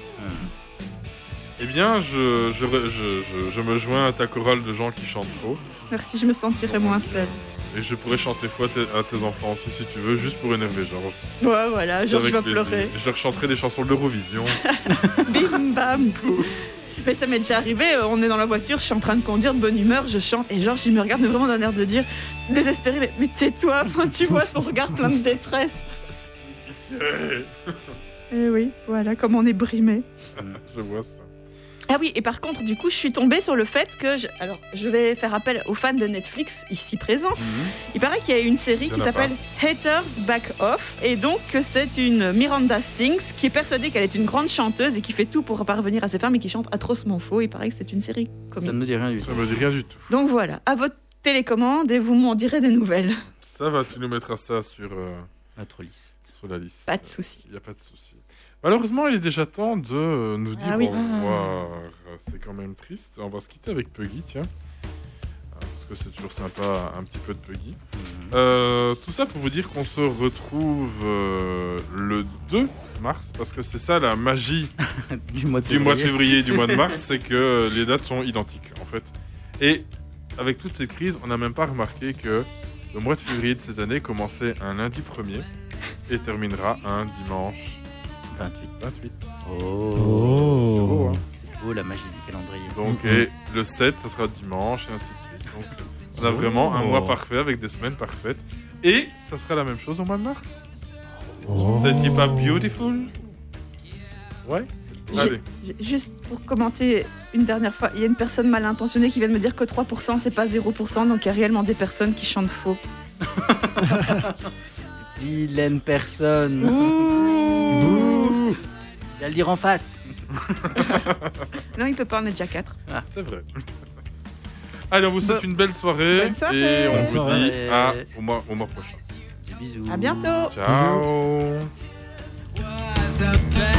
Eh bien, je, je, je, je, je me joins à ta chorale de gens qui chantent faux. merci. Je me sentirai moins seule Et je pourrais chanter faux à tes, enfants aussi si tu veux, juste pour énerver Georges. ouais voilà Georges va pleurer Je leur chanterai des chansons de l'Eurovision. bim bam mais ça m'est déjà arrivé, euh, on est dans la voiture, je suis en train de conduire de bonne humeur, je chante et Georges il me regarde vraiment d'un air de dire désespéré, mais, mais tais-toi, enfin, tu vois son regard plein de détresse. Et oui, voilà, comme on est brimé. je vois ça. Ah oui, et par contre, du coup, je suis tombée sur le fait que. Je... Alors, je vais faire appel aux fans de Netflix ici présents. Il paraît qu'il y a une série qui s'appelle Haters Back Off, et donc que c'est une Miranda Sings qui est persuadée qu'elle est une grande chanteuse et qui fait tout pour parvenir à ses femmes et qui chante atrocement faux. Il paraît que c'est une série comique. Ça ne me dit rien du tout. Ça me dit rien du tout. Donc voilà, à votre télécommande et vous m'en direz des nouvelles. Ça va, tu nous mettras ça sur, euh, Notre liste. sur la liste. Pas de souci. Il n'y a pas de souci. Malheureusement, il est déjà temps de euh, nous dire Ah oui. au revoir. C'est quand même triste. On va se quitter avec Puggy, tiens. Ah, Parce que c'est toujours sympa, un petit peu de Puggy. Mhm. Euh, tout ça pour vous dire qu'on se retrouve euh, le 2 mars, parce que c'est ça la magie Du mois de du mois de février. du mois de mars, c'est que les dates sont identiques en fait. Et avec toute cette crise, on n'a même pas remarqué que le mois de février de cette année commençait un lundi 1er et terminera un dimanche 28. 28. Oh. C'est beau, hein C'est beau la magie du calendrier. Donc, et le 7, ça sera dimanche, et ainsi de suite. Donc, on a vraiment un Oh. mois parfait avec des semaines parfaites. Et ça sera la même chose au mois de mars. C'est pas beautiful? Ouais J'ai- Allez. Juste pour commenter une dernière fois, il y a une personne mal intentionnée qui vient de me dire que 3% c'est pas 0%, donc il y a réellement des personnes qui chantent faux. Vilaine personne. Ouh. Il va le dire en face. Non, il peut pas, on est déjà 4. C'est vrai. Allez, on vous souhaite Bon- une belle soirée. bonne soirée. Et on Bonne vous soirée. dit à, au, mois, au mois prochain. Des bisous. À bientôt. Ciao. the best.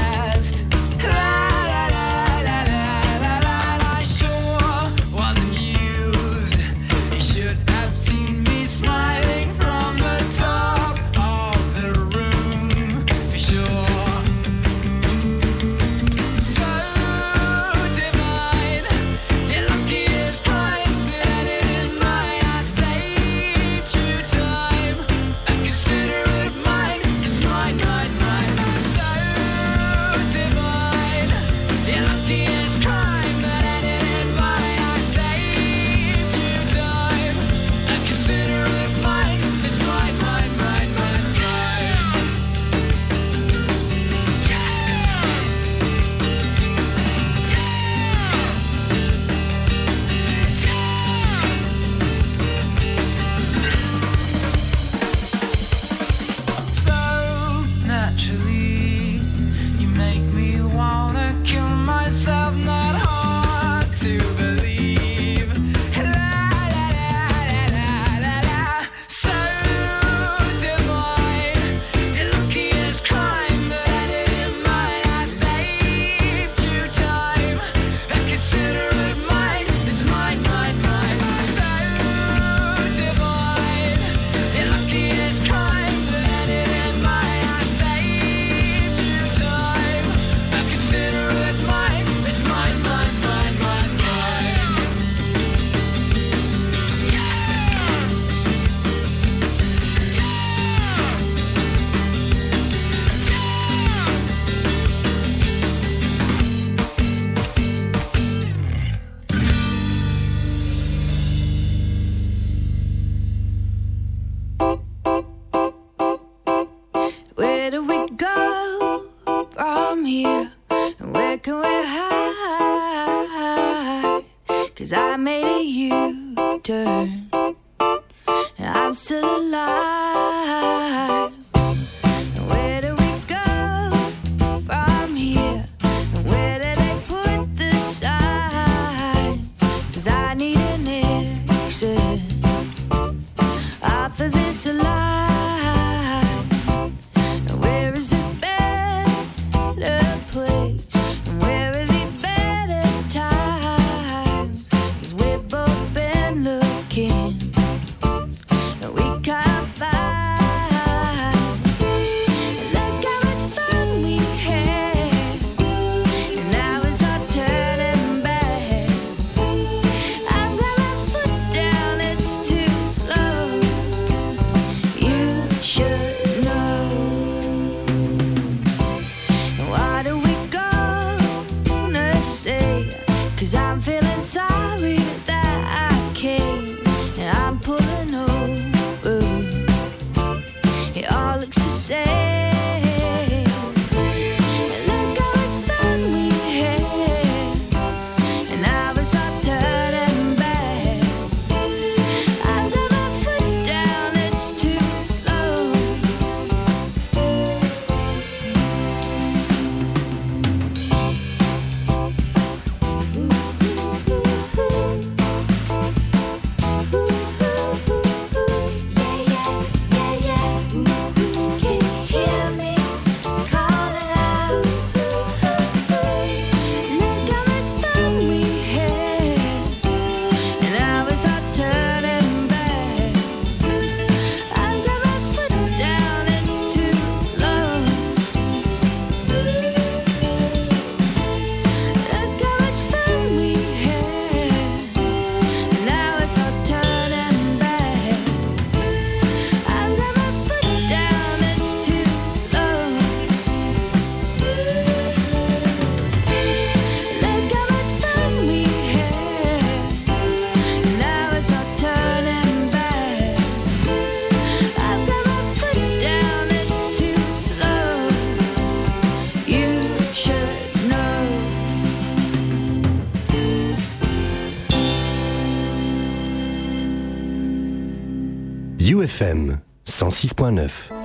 UFM 106.9.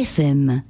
UFM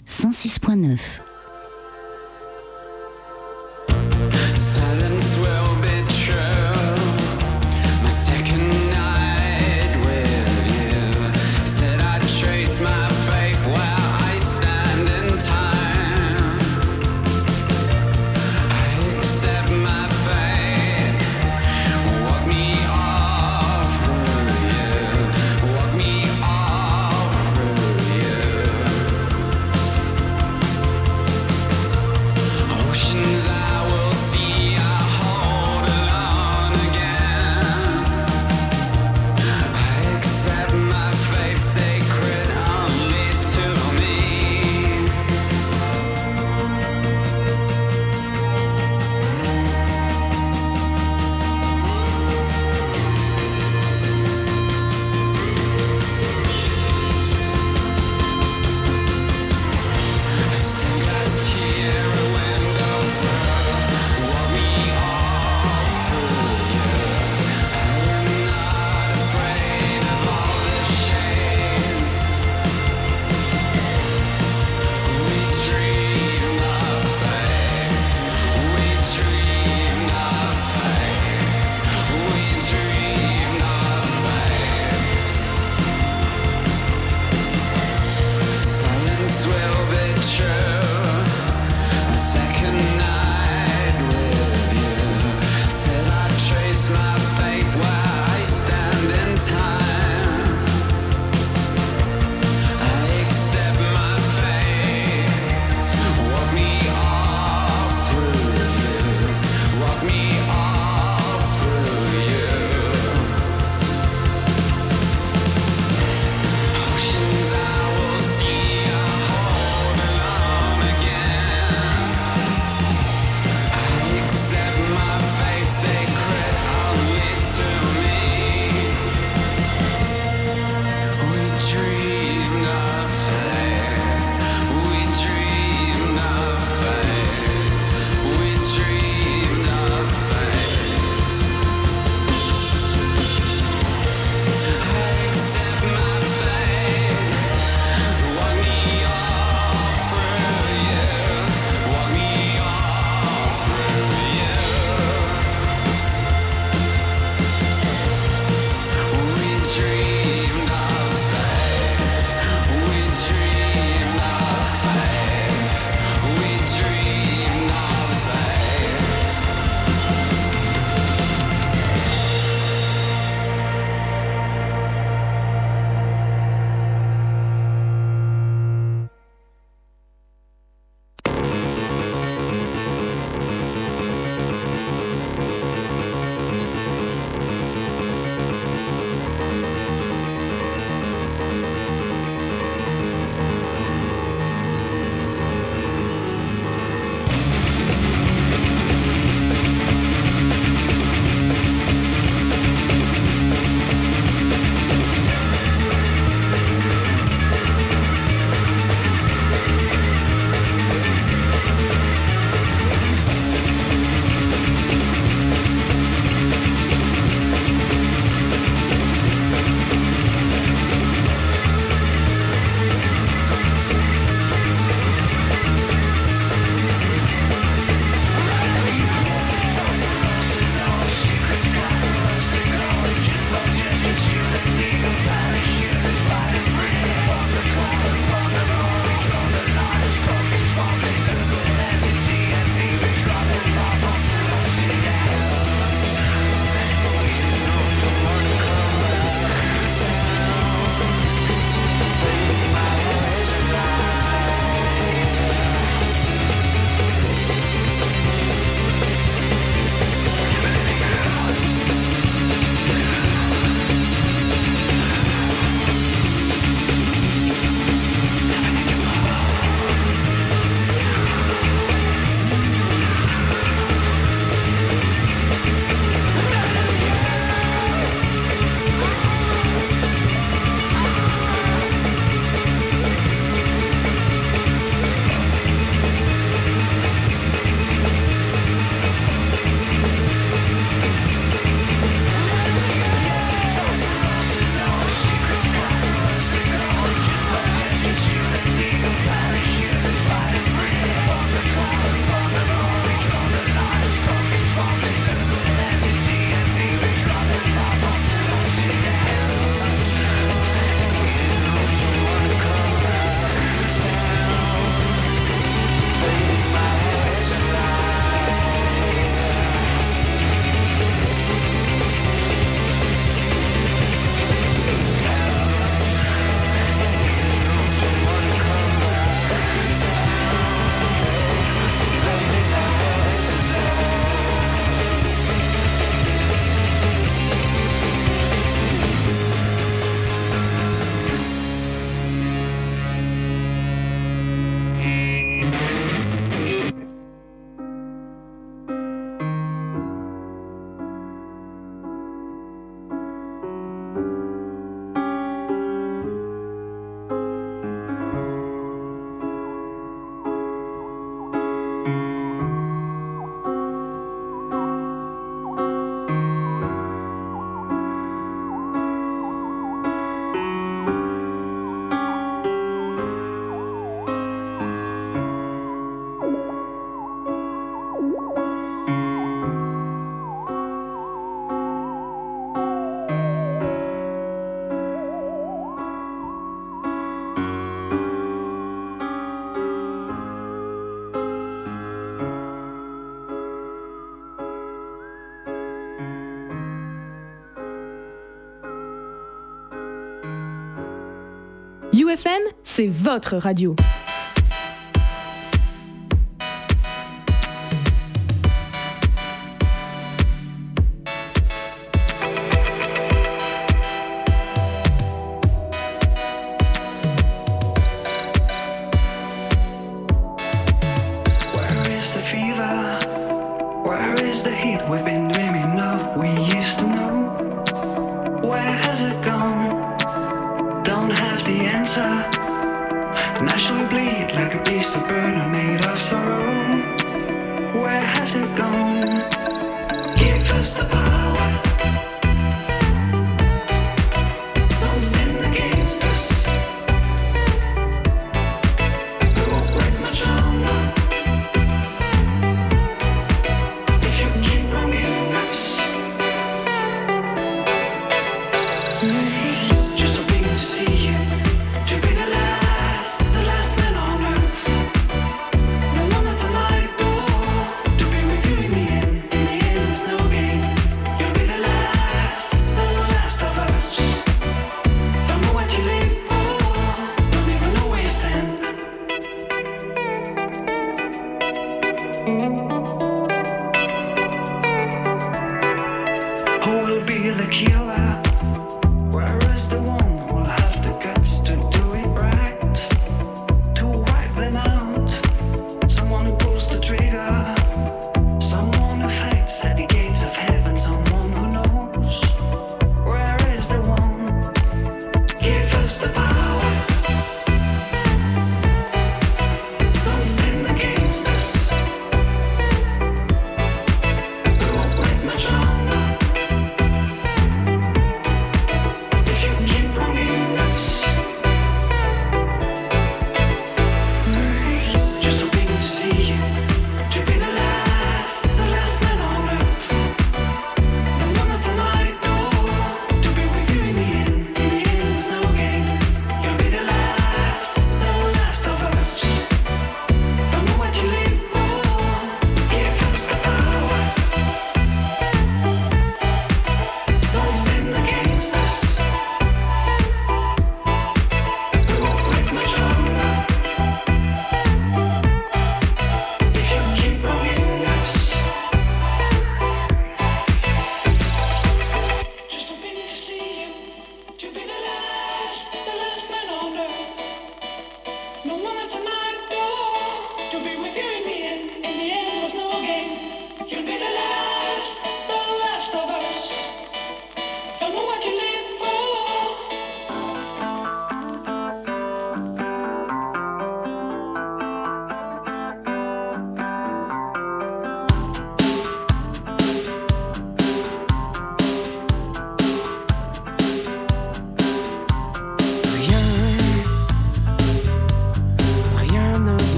c'est votre radio.